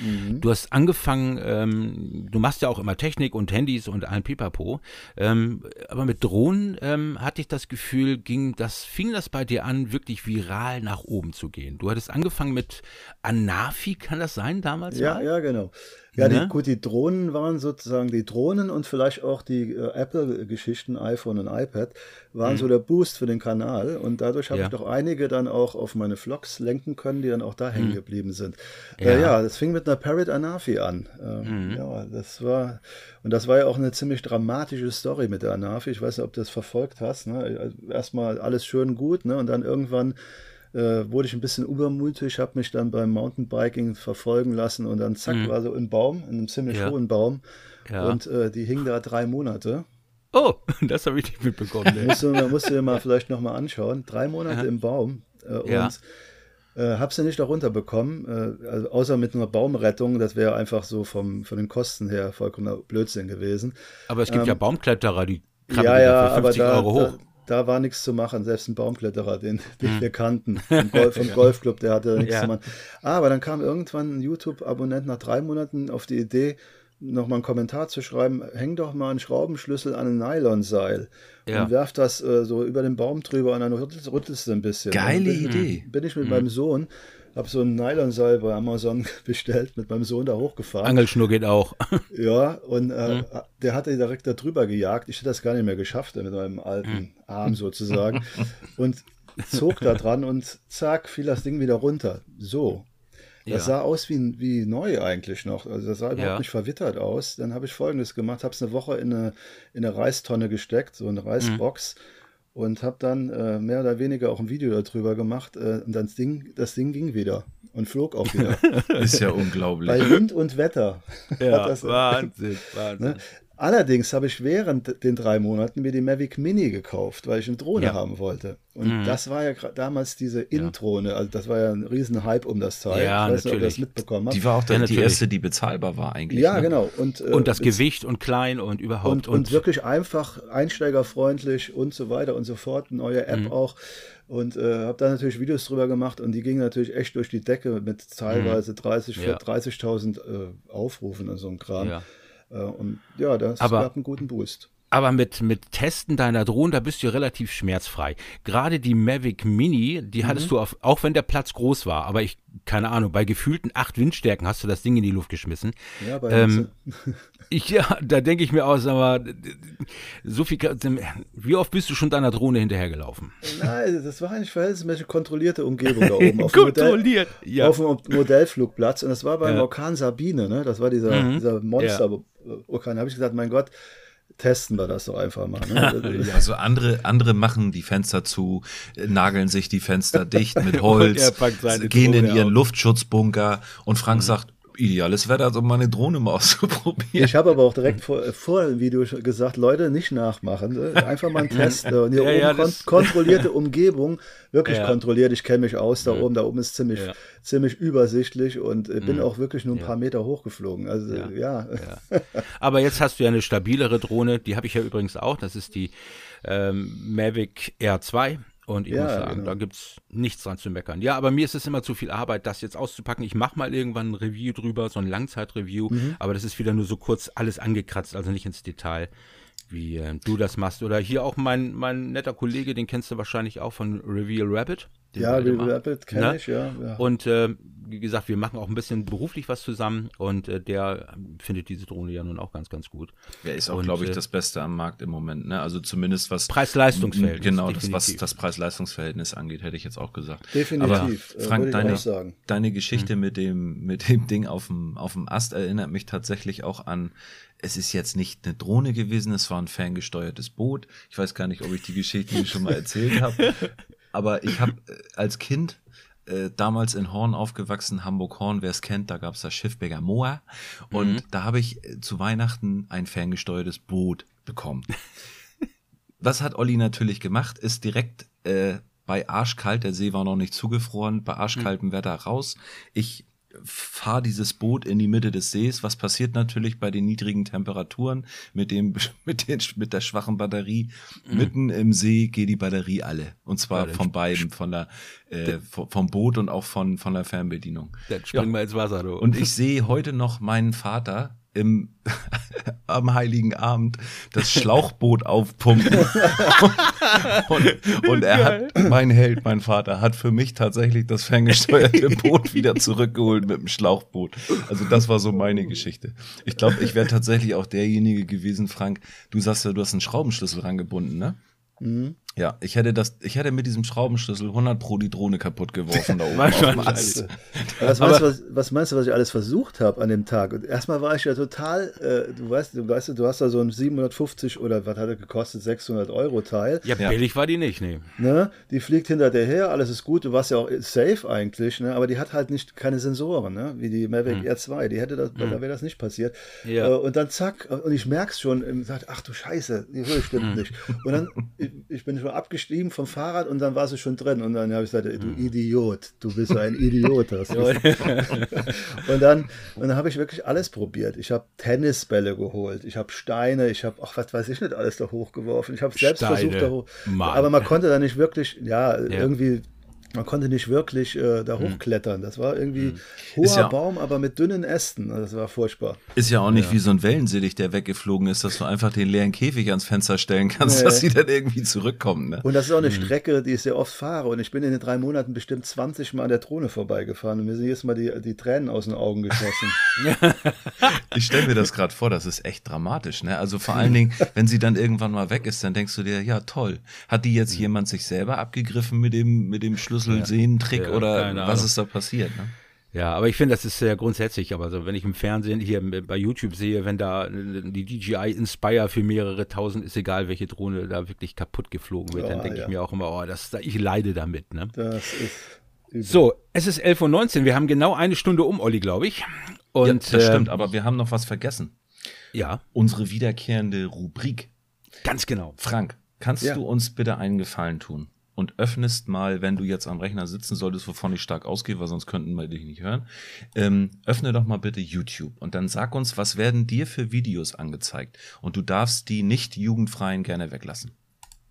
Mhm. Du hast angefangen, ähm, du machst ja auch immer Technik und Handys und allen Pipapo, ähm, aber mit Drohnen ähm, hatte ich das Gefühl, ging das, fing das bei dir an, wirklich viral nach oben zu gehen. Du hattest angefangen mit Anafi, kann das sein damals? Ja, mal? ja, genau. Ja, ne? die, gut, die Drohnen waren sozusagen die Drohnen und vielleicht auch die äh, Apple-Geschichten, iPhone und iPad, waren mhm. so der Boost für den Kanal. Und dadurch habe ja. ich doch einige dann auch auf meine Vlogs lenken können, die dann auch da hängen mhm. geblieben sind. Ja. Äh, ja, das fing mit einer Parrot Anafi an. Äh, mhm. Ja, das war, und das war ja auch eine ziemlich dramatische Story mit der Anafi. Ich weiß nicht, ob du das verfolgt hast. Ne? Also erstmal alles schön gut, ne? Und dann irgendwann äh, wurde ich ein bisschen übermütig, habe mich dann beim Mountainbiking verfolgen lassen und dann zack, mhm. war so ein Baum, in einem ziemlich ja. hohen Baum. Ja. Und äh, die hing da drei Monate. Oh, das habe ich nicht mitbekommen. Nee. musst, du, musst du dir mal vielleicht nochmal anschauen. Drei Monate ja. im Baum. Äh, ja. Und äh, habe sie nicht darunter bekommen, äh, also außer mit einer Baumrettung. Das wäre einfach so vom, von den Kosten her vollkommener Blödsinn gewesen. Aber es gibt ähm, ja Baumkletterer, die ja, ja, aber da, da, da war nichts zu machen. Selbst ein Baumkletterer, den, den hm. wir kannten, vom, Golf, vom Golfclub, der hatte nichts ja. zu machen. Aber dann kam irgendwann ein YouTube-Abonnent nach drei Monaten auf die Idee, nochmal einen Kommentar zu schreiben, häng doch mal einen Schraubenschlüssel an ein Nylonseil ja. und werf das äh, so über den Baum drüber und dann rüttelst, rüttelst du ein bisschen. Geile bin, Idee. Bin ich mit mhm. meinem Sohn habe so ein Nylonseil bei Amazon bestellt, mit meinem Sohn da hochgefahren. Angelschnur geht auch. Ja, und äh, mhm. der hatte direkt da drüber gejagt. Ich hätte das gar nicht mehr geschafft mit meinem alten mhm. Arm sozusagen. und zog da dran und zack, fiel das Ding wieder runter. So. Das ja. sah aus wie, wie neu eigentlich noch. Also das sah überhaupt ja. nicht verwittert aus. Dann habe ich folgendes gemacht, habe es eine Woche in eine, in eine Reistonne gesteckt, so eine Reisbox. Mhm und habe dann äh, mehr oder weniger auch ein Video darüber gemacht äh, und das Ding, das Ding ging wieder und flog auch wieder. ist ja unglaublich. Bei Wind und Wetter. Ja, das, Wahnsinn, Wahnsinn. Ne? Allerdings habe ich während den drei Monaten mir die Mavic Mini gekauft, weil ich eine Drohne Ja. haben wollte. Und das war ja damals diese In-Drohne, also das war ja ein riesen Hype um das Teil. Ja, ich weiß nicht, ob ihr das natürlich. mitbekommen habt. Die war auch Ja, dann die natürlich. erste, die bezahlbar war eigentlich. ja, ne? genau. Und, äh, Und das Gewicht und klein und überhaupt. und, und wirklich einfach, einsteigerfreundlich und so weiter und so fort. Neue App Mhm. auch. Und äh, habe da natürlich Videos drüber gemacht und die gingen natürlich echt durch die Decke mit teilweise 30, Mhm. Ja. 30.000 äh, Aufrufen und so ein Kram. Ja. Äh, und ja, das Aber- gab einen guten Boost. Aber mit, mit Testen deiner Drohnen, da bist du relativ schmerzfrei. Gerade die Mavic Mini, die Mhm. hattest du auf, auch wenn der Platz groß war, aber ich, keine Ahnung, bei gefühlten acht Windstärken hast du das Ding in die Luft geschmissen. Ja, bei Ähm, Ich, ja, da denke ich mir aus, aber so viel, wie oft bist du schon deiner Drohne hinterhergelaufen? Nein, das war eigentlich verhältnismäßig kontrollierte Umgebung da oben. Auf dem Modell, Kontrolliert, ja. auf dem Modellflugplatz. Und das war beim Ja. Orkan Sabine, ne? Das war dieser, Mhm. dieser Monster-Orkan. Da habe ich gesagt, mein Gott, testen wir das doch einfach mal. Ne? Also andere, andere machen die Fenster zu, äh, nageln sich die Fenster dicht mit Holz, gehen in ihren aus. Luftschutzbunker und Frank sagt, ideales Wetter, um meine Drohne mal auszuprobieren. Ich habe aber auch direkt vor, vor dem Video gesagt, Leute, nicht nachmachen. ne? Einfach mal einen Test. äh, Und hier Ja, oben ja, kon kontrollierte Umgebung, wirklich Ja. kontrolliert. Ich kenne mich aus da oben. Da oben ist ziemlich, ziemlich übersichtlich und äh, bin auch wirklich nur ein paar Meter hochgeflogen. Also Ja. ja. Aber jetzt hast du ja eine stabilere Drohne, die habe ich ja übrigens auch. Das ist die ähm, Mavic R2. Und ich Ja, muss sagen, genau. da gibt es nichts dran zu meckern. Ja, aber mir ist es immer zu viel Arbeit, das jetzt auszupacken. Ich mache mal irgendwann ein Review drüber, so ein Langzeitreview. Mhm. Aber das ist wieder nur so kurz alles angekratzt, also nicht ins Detail, wie äh, du das machst. Oder hier auch mein, mein netter Kollege, den kennst du wahrscheinlich auch von Reveal Rabbit. den Ja. Real Rapid kenne Ne? ich, ja. ja. Und äh, wie gesagt, wir machen auch ein bisschen beruflich was zusammen und äh, der findet diese Drohne ja nun auch ganz, ganz gut. Ja, ist auch, glaube ich, äh, das Beste am Markt im Moment. Ne? Also zumindest was Preis-Leistungs-Verhältnis, Genau, das, was das Preis-Leistungs-Verhältnis angeht, hätte ich jetzt auch gesagt. Definitiv, Aber äh, Frank, deine, deine Geschichte mit dem mit dem Ding auf dem auf dem Ast erinnert mich tatsächlich auch an. Es ist jetzt nicht eine Drohne gewesen, es war ein ferngesteuertes Boot. Ich weiß gar nicht, ob ich die Geschichte schon mal erzählt habe. Aber ich habe äh, als Kind äh, damals in Horn aufgewachsen, Hamburg-Horn, wer es kennt, da gab es das Schiffberger Moor. Und da habe ich äh, zu Weihnachten ein ferngesteuertes Boot bekommen. Was hat Olli natürlich gemacht? Ist direkt äh, bei arschkalt, der See war noch nicht zugefroren, bei arschkaltem Wetter raus. Ich fahre dieses Boot in die Mitte des Sees. Was passiert natürlich bei den niedrigen Temperaturen mit dem mit den mit der schwachen Batterie mitten im See geht die Batterie alle und zwar Ja, von beiden, von der äh, vom vom Boot und auch von von der Fernbedienung. Dann springen wir ins Wasser, du. Und ich sehe heute noch meinen Vater im, am Heiligen Abend das Schlauchboot aufpumpen. und, und er hat, mein Held, mein Vater, hat für mich tatsächlich das ferngesteuerte Boot wieder zurückgeholt mit dem Schlauchboot. Also das war so meine Geschichte. Ich glaube, ich wäre tatsächlich auch derjenige gewesen, Frank. Du sagst ja, du hast einen Schraubenschlüssel rangebunden, ne? Mhm. Ja, ich hätte das, ich hätte mit diesem Schraubenschlüssel 100 pro die Drohne kaputt geworfen da oben. Was meinst, du, was, was meinst du, was ich alles versucht habe an dem Tag? Und erstmal war ich ja total, äh, du weißt, du weißt, du hast da so ein 750 oder was hat er gekostet, 600 Euro Teil. ja, Ja. billig war die nicht, nee. Ne? Die fliegt hinter dir her, alles ist gut, du warst ja auch safe eigentlich, ne? aber die hat halt nicht keine Sensoren, ne? wie die Mavic R2, die hätte das, da wäre das nicht passiert. Ja. Äh, und dann zack, und ich merk's schon, und sagt, ach du Scheiße, die Höhe stimmt nicht. Und dann, ich, ich bin schon abgestiegen vom Fahrrad und dann war sie schon drin und dann habe ich gesagt, du Idiot, du bist ein Idiot. Und dann, und dann habe ich wirklich alles probiert. Ich habe Tennisbälle geholt, ich habe Steine, ich habe, ach, was weiß ich nicht, alles da hochgeworfen. Ich habe selbst Steine, versucht, da hoch. Mann. Aber man konnte da nicht wirklich, ja, irgendwie, man konnte nicht wirklich äh, da Hm. hochklettern. Das war irgendwie hoher Ist ja- Baum, aber mit dünnen Ästen. Das war furchtbar. Ist ja auch nicht wie so ein Wellensittich, der weggeflogen ist, dass du einfach den leeren Käfig ans Fenster stellen kannst, Nee. dass sie dann irgendwie zurückkommen. Ne? Und das ist auch eine Hm. Strecke, die ich sehr oft fahre. Und ich bin in den drei Monaten bestimmt 20 Mal an der Drohne vorbeigefahren. Und mir sind jedes Mal die, die Tränen aus den Augen geschossen. Ich stelle mir das gerade vor, das ist echt dramatisch. Ne? Also vor allen Dingen, wenn sie dann irgendwann mal weg ist, dann denkst du dir, ja toll, hat die jetzt jemand sich selber abgegriffen mit dem, mit dem Schlüssel-Sehen-Trick Ja, oder keine was ist da passiert? Ne? Ja, aber ich finde, das ist sehr grundsätzlich. Aber so, wenn ich im Fernsehen hier bei YouTube sehe, wenn da die DJI Inspire für mehrere tausend, ist egal, welche Drohne da wirklich kaputt geflogen wird, dann Ja, denke ja. ich mir auch immer, oh, das, ich leide damit. Ne? Das ist übel. So, es ist 11.19 Uhr. Wir haben genau eine Stunde um, Olli, glaube ich. Und, ja, das äh, stimmt, aber wir haben noch was vergessen. Ja. Unsere wiederkehrende Rubrik. Ganz genau. Frank, kannst ja. du uns bitte einen Gefallen tun? Und öffnest mal, wenn du jetzt am Rechner sitzen solltest, wovon ich stark ausgehe, weil sonst könnten wir dich nicht hören. Ähm, öffne doch mal bitte YouTube und dann sag uns, was werden dir für Videos angezeigt? Und du darfst die nicht jugendfreien gerne weglassen.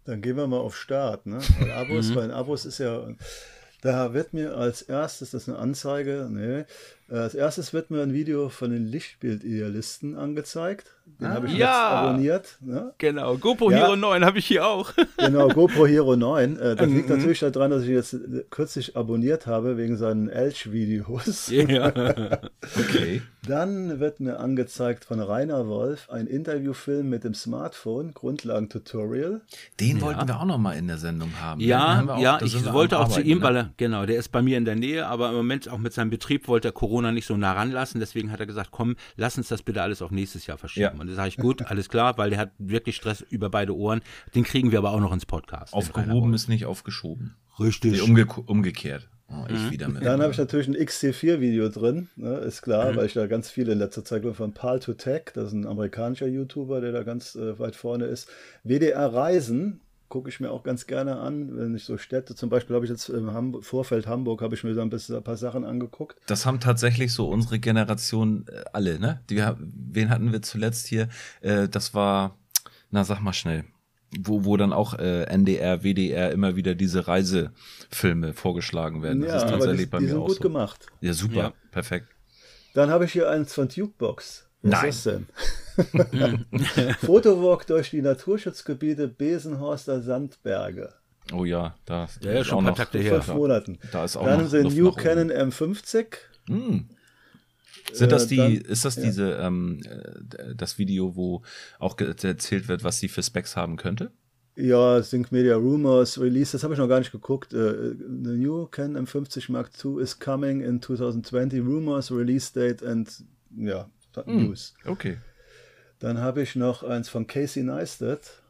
Dann gehen wir mal auf Start, ne? Weil Abos, mhm. weil Abos ist ja, da wird mir als erstes, das ist eine Anzeige, nee, als erstes wird mir ein Video von den Lichtbildidealisten angezeigt. Den ah, habe ich ja. abonniert. Ne? Genau, GoPro ja. Hero 9 habe ich hier auch. genau, GoPro Hero 9. Äh, das liegt mhm. natürlich daran, dass ich ihn jetzt kürzlich abonniert habe wegen seinen Elch-Videos. Ja. okay. Dann wird mir angezeigt von Rainer Wolf ein Interviewfilm mit dem Smartphone, Grundlagentutorial. Den ja. wollten wir auch noch mal in der Sendung haben. Ja, auch, ja, ich wollte auch zu ihm, ne? weil er, genau, der ist bei mir in der Nähe, aber im Moment auch mit seinem Betrieb wollte er Corona Corona nicht so nah ranlassen. Deswegen hat er gesagt, komm, lass uns das bitte alles auf nächstes Jahr verschieben. Und da sage ich, gut, alles klar, weil der hat wirklich Stress über beide Ohren. Den kriegen wir aber auch noch ins Podcast. Aufgehoben ist nicht aufgeschoben. Richtig. Nee, umge umgekehrt. Oh, mhm. Dann habe ich natürlich ein XT4-Video drin, ne, ist klar, mhm. weil ich da ganz viel in letzter Zeit von Pal to Tech, das ist ein amerikanischer YouTuber, der da ganz äh, weit vorne ist. WDR Reisen, gucke ich mir auch ganz gerne an, wenn ich so Städte, zum Beispiel habe ich jetzt im Ham Vorfeld Hamburg, habe ich mir da ein, bisschen, ein paar Sachen angeguckt. Das haben tatsächlich so unsere Generation äh, alle, ne? Die, wen hatten wir zuletzt hier? Äh, das war, na sag mal schnell, wo, wo dann auch äh, NDR, WDR immer wieder diese Reisefilme vorgeschlagen werden. Das ja, ist tatsächlich die, bei mir die sind auch gut so. gemacht. Ja, super, ja. perfekt. Dann habe ich hier eins von Dukebox. Was Nein. ist das denn? Fotowalk durch die Naturschutzgebiete Besenhorster Sandberge. Oh ja, da ja, ja, schon Kontakte her. Fünf Monaten. Da ist auch Dann noch sie New Canon M50. Hm. Sind das äh, die, dann, ist das ja. diese, ähm, äh, das Video, wo auch erzählt wird, was sie für Specs haben könnte? Ja, Sync Media Rumors, Release, das habe ich noch gar nicht geguckt. Uh, the new Canon M50 Mark II is coming in 2020. Rumors, Release Date and ja. News. Okay. Dann habe ich noch eins von Casey Neistat.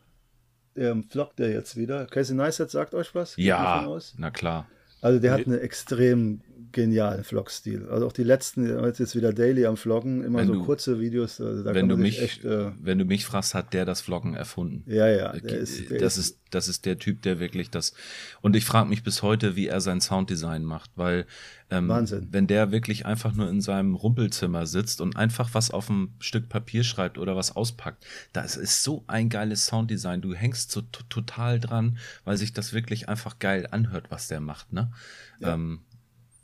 Der vloggt der jetzt wieder. Casey Neistat sagt euch was? Ja, na klar. Also der hat eine extrem genialen Vlog-Stil. Also auch die letzten, jetzt wieder daily am Vloggen, immer wenn so du, kurze Videos. Also wenn, du mich, echt, äh, wenn du mich fragst, hat der das Vloggen erfunden. Ja, ja. Der ist, der das, ist, ist, das ist der Typ, der wirklich das. Und ich frage mich bis heute, wie er sein Sounddesign macht, weil ähm, Wahnsinn. wenn der wirklich einfach nur in seinem Rumpelzimmer sitzt und einfach was auf ein Stück Papier schreibt oder was auspackt, das ist so ein geiles Sounddesign. Du hängst so total dran, weil sich das wirklich einfach geil anhört, was der macht. Ne? Ja. Ähm,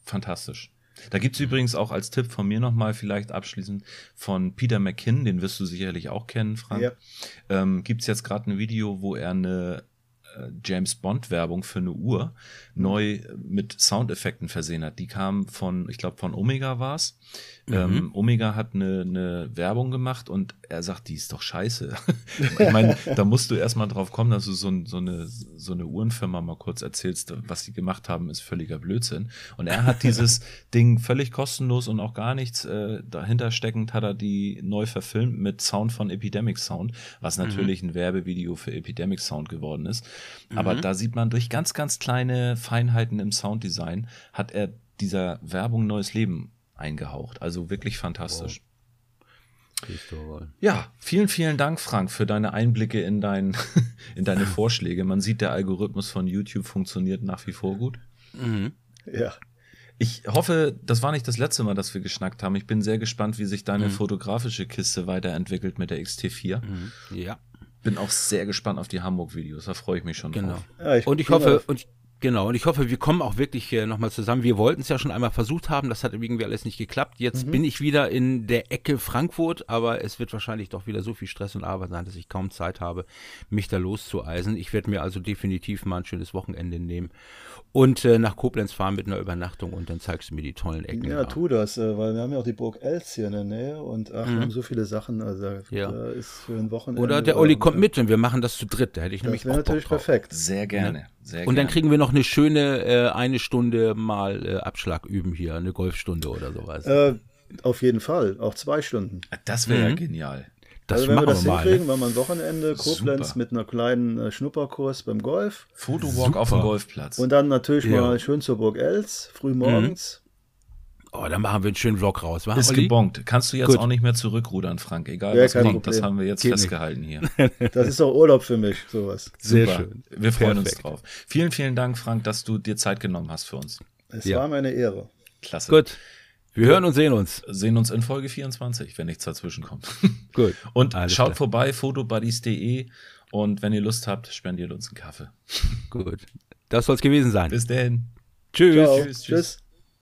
fantastisch. Da gibt's übrigens auch als Tipp von mir nochmal vielleicht abschließend von Peter McKinn, den wirst du sicherlich auch kennen, Frank. Ja. Ähm, gibt's jetzt gerade ein Video, wo er eine äh, James Bond Werbung für eine Uhr neu mit Soundeffekten versehen hat. Die kam von, ich glaube, von Omega war's. Mhm. Ähm, Omega hat eine, eine Werbung gemacht und er sagt, die ist doch scheiße. ich meine, da musst du erstmal drauf kommen, dass du so, so, eine, so eine Uhrenfirma mal kurz erzählst, was sie gemacht haben, ist völliger Blödsinn. Und er hat dieses Ding völlig kostenlos und auch gar nichts äh, dahinter steckend, hat er die neu verfilmt mit Sound von Epidemic Sound, was natürlich mhm. ein Werbevideo für Epidemic Sound geworden ist. Aber mhm. da sieht man durch ganz, ganz kleine Feinheiten im Sounddesign, hat er dieser Werbung neues Leben eingehaucht. Also wirklich fantastisch. Wow. Ja, vielen, vielen Dank, Frank, für deine Einblicke in, dein, in deine Vorschläge. Man sieht, der Algorithmus von YouTube funktioniert nach wie vor gut. Mhm. Ja. Ich hoffe, das war nicht das letzte Mal, dass wir geschnackt haben. Ich bin sehr gespannt, wie sich deine mhm. fotografische Kiste weiterentwickelt mit der XT4. Mhm. Ja. Bin auch sehr gespannt auf die Hamburg-Videos. Da freue ich mich schon genau. drauf. Ja, ich und ich hoffe, und ich, Genau, und ich hoffe, wir kommen auch wirklich äh, nochmal zusammen. Wir wollten es ja schon einmal versucht haben, das hat irgendwie alles nicht geklappt. Jetzt mhm. bin ich wieder in der Ecke Frankfurt, aber es wird wahrscheinlich doch wieder so viel Stress und Arbeit sein, dass ich kaum Zeit habe, mich da loszueisen. Ich werde mir also definitiv mal ein schönes Wochenende nehmen und äh, nach Koblenz fahren mit einer Übernachtung und dann zeigst du mir die tollen Ecken. Ja, da. tu das, äh, weil wir haben ja auch die Burg Els hier in der Nähe und ach, mhm. wir haben so viele Sachen, also ja. da ist für ein Wochenende. Oder der Olli kommt mit und wir machen das zu dritt, da hätte ich das nämlich auch natürlich Bock drauf. perfekt. Sehr gerne. Ne? Sehr und dann kriegen wir noch eine schöne äh, eine Stunde mal äh, Abschlag üben hier, eine Golfstunde oder sowas. Äh, auf jeden Fall, auch zwei Stunden. Das wäre mhm. ja genial. Das also wenn wir das wir mal, hinkriegen, ne? wenn man Wochenende Koblenz Super. mit einer kleinen äh, Schnupperkurs beim Golf. Fotowalk auf dem Golfplatz. Und dann natürlich ja. mal schön zur Burg Els, früh morgens. Oh, dann machen wir einen schönen Vlog raus, wa, Ist Olli? gebongt. Kannst du jetzt Gut. auch nicht mehr zurückrudern, Frank. Egal Ja, was kommt, das haben wir jetzt Geht nicht. festgehalten hier. Das ist auch Urlaub für mich, sowas. Sehr Super. schön. Wir freuen uns Perfekt. drauf. Vielen, vielen Dank, Frank, dass du dir Zeit genommen hast für uns. Es Ja. war meine Ehre. Klasse. Gut. Wir hören und sehen uns. Sehen uns in Folge 24, wenn nichts dazwischen kommt. Gut. Und Alles schaut klar. vorbei, fotobuddies.de und wenn ihr Lust habt, spendiert uns einen Kaffee. Gut. Das soll's gewesen sein. Bis dann. Tschüss. Ciao. Tschüss, tschüss. Tschüss.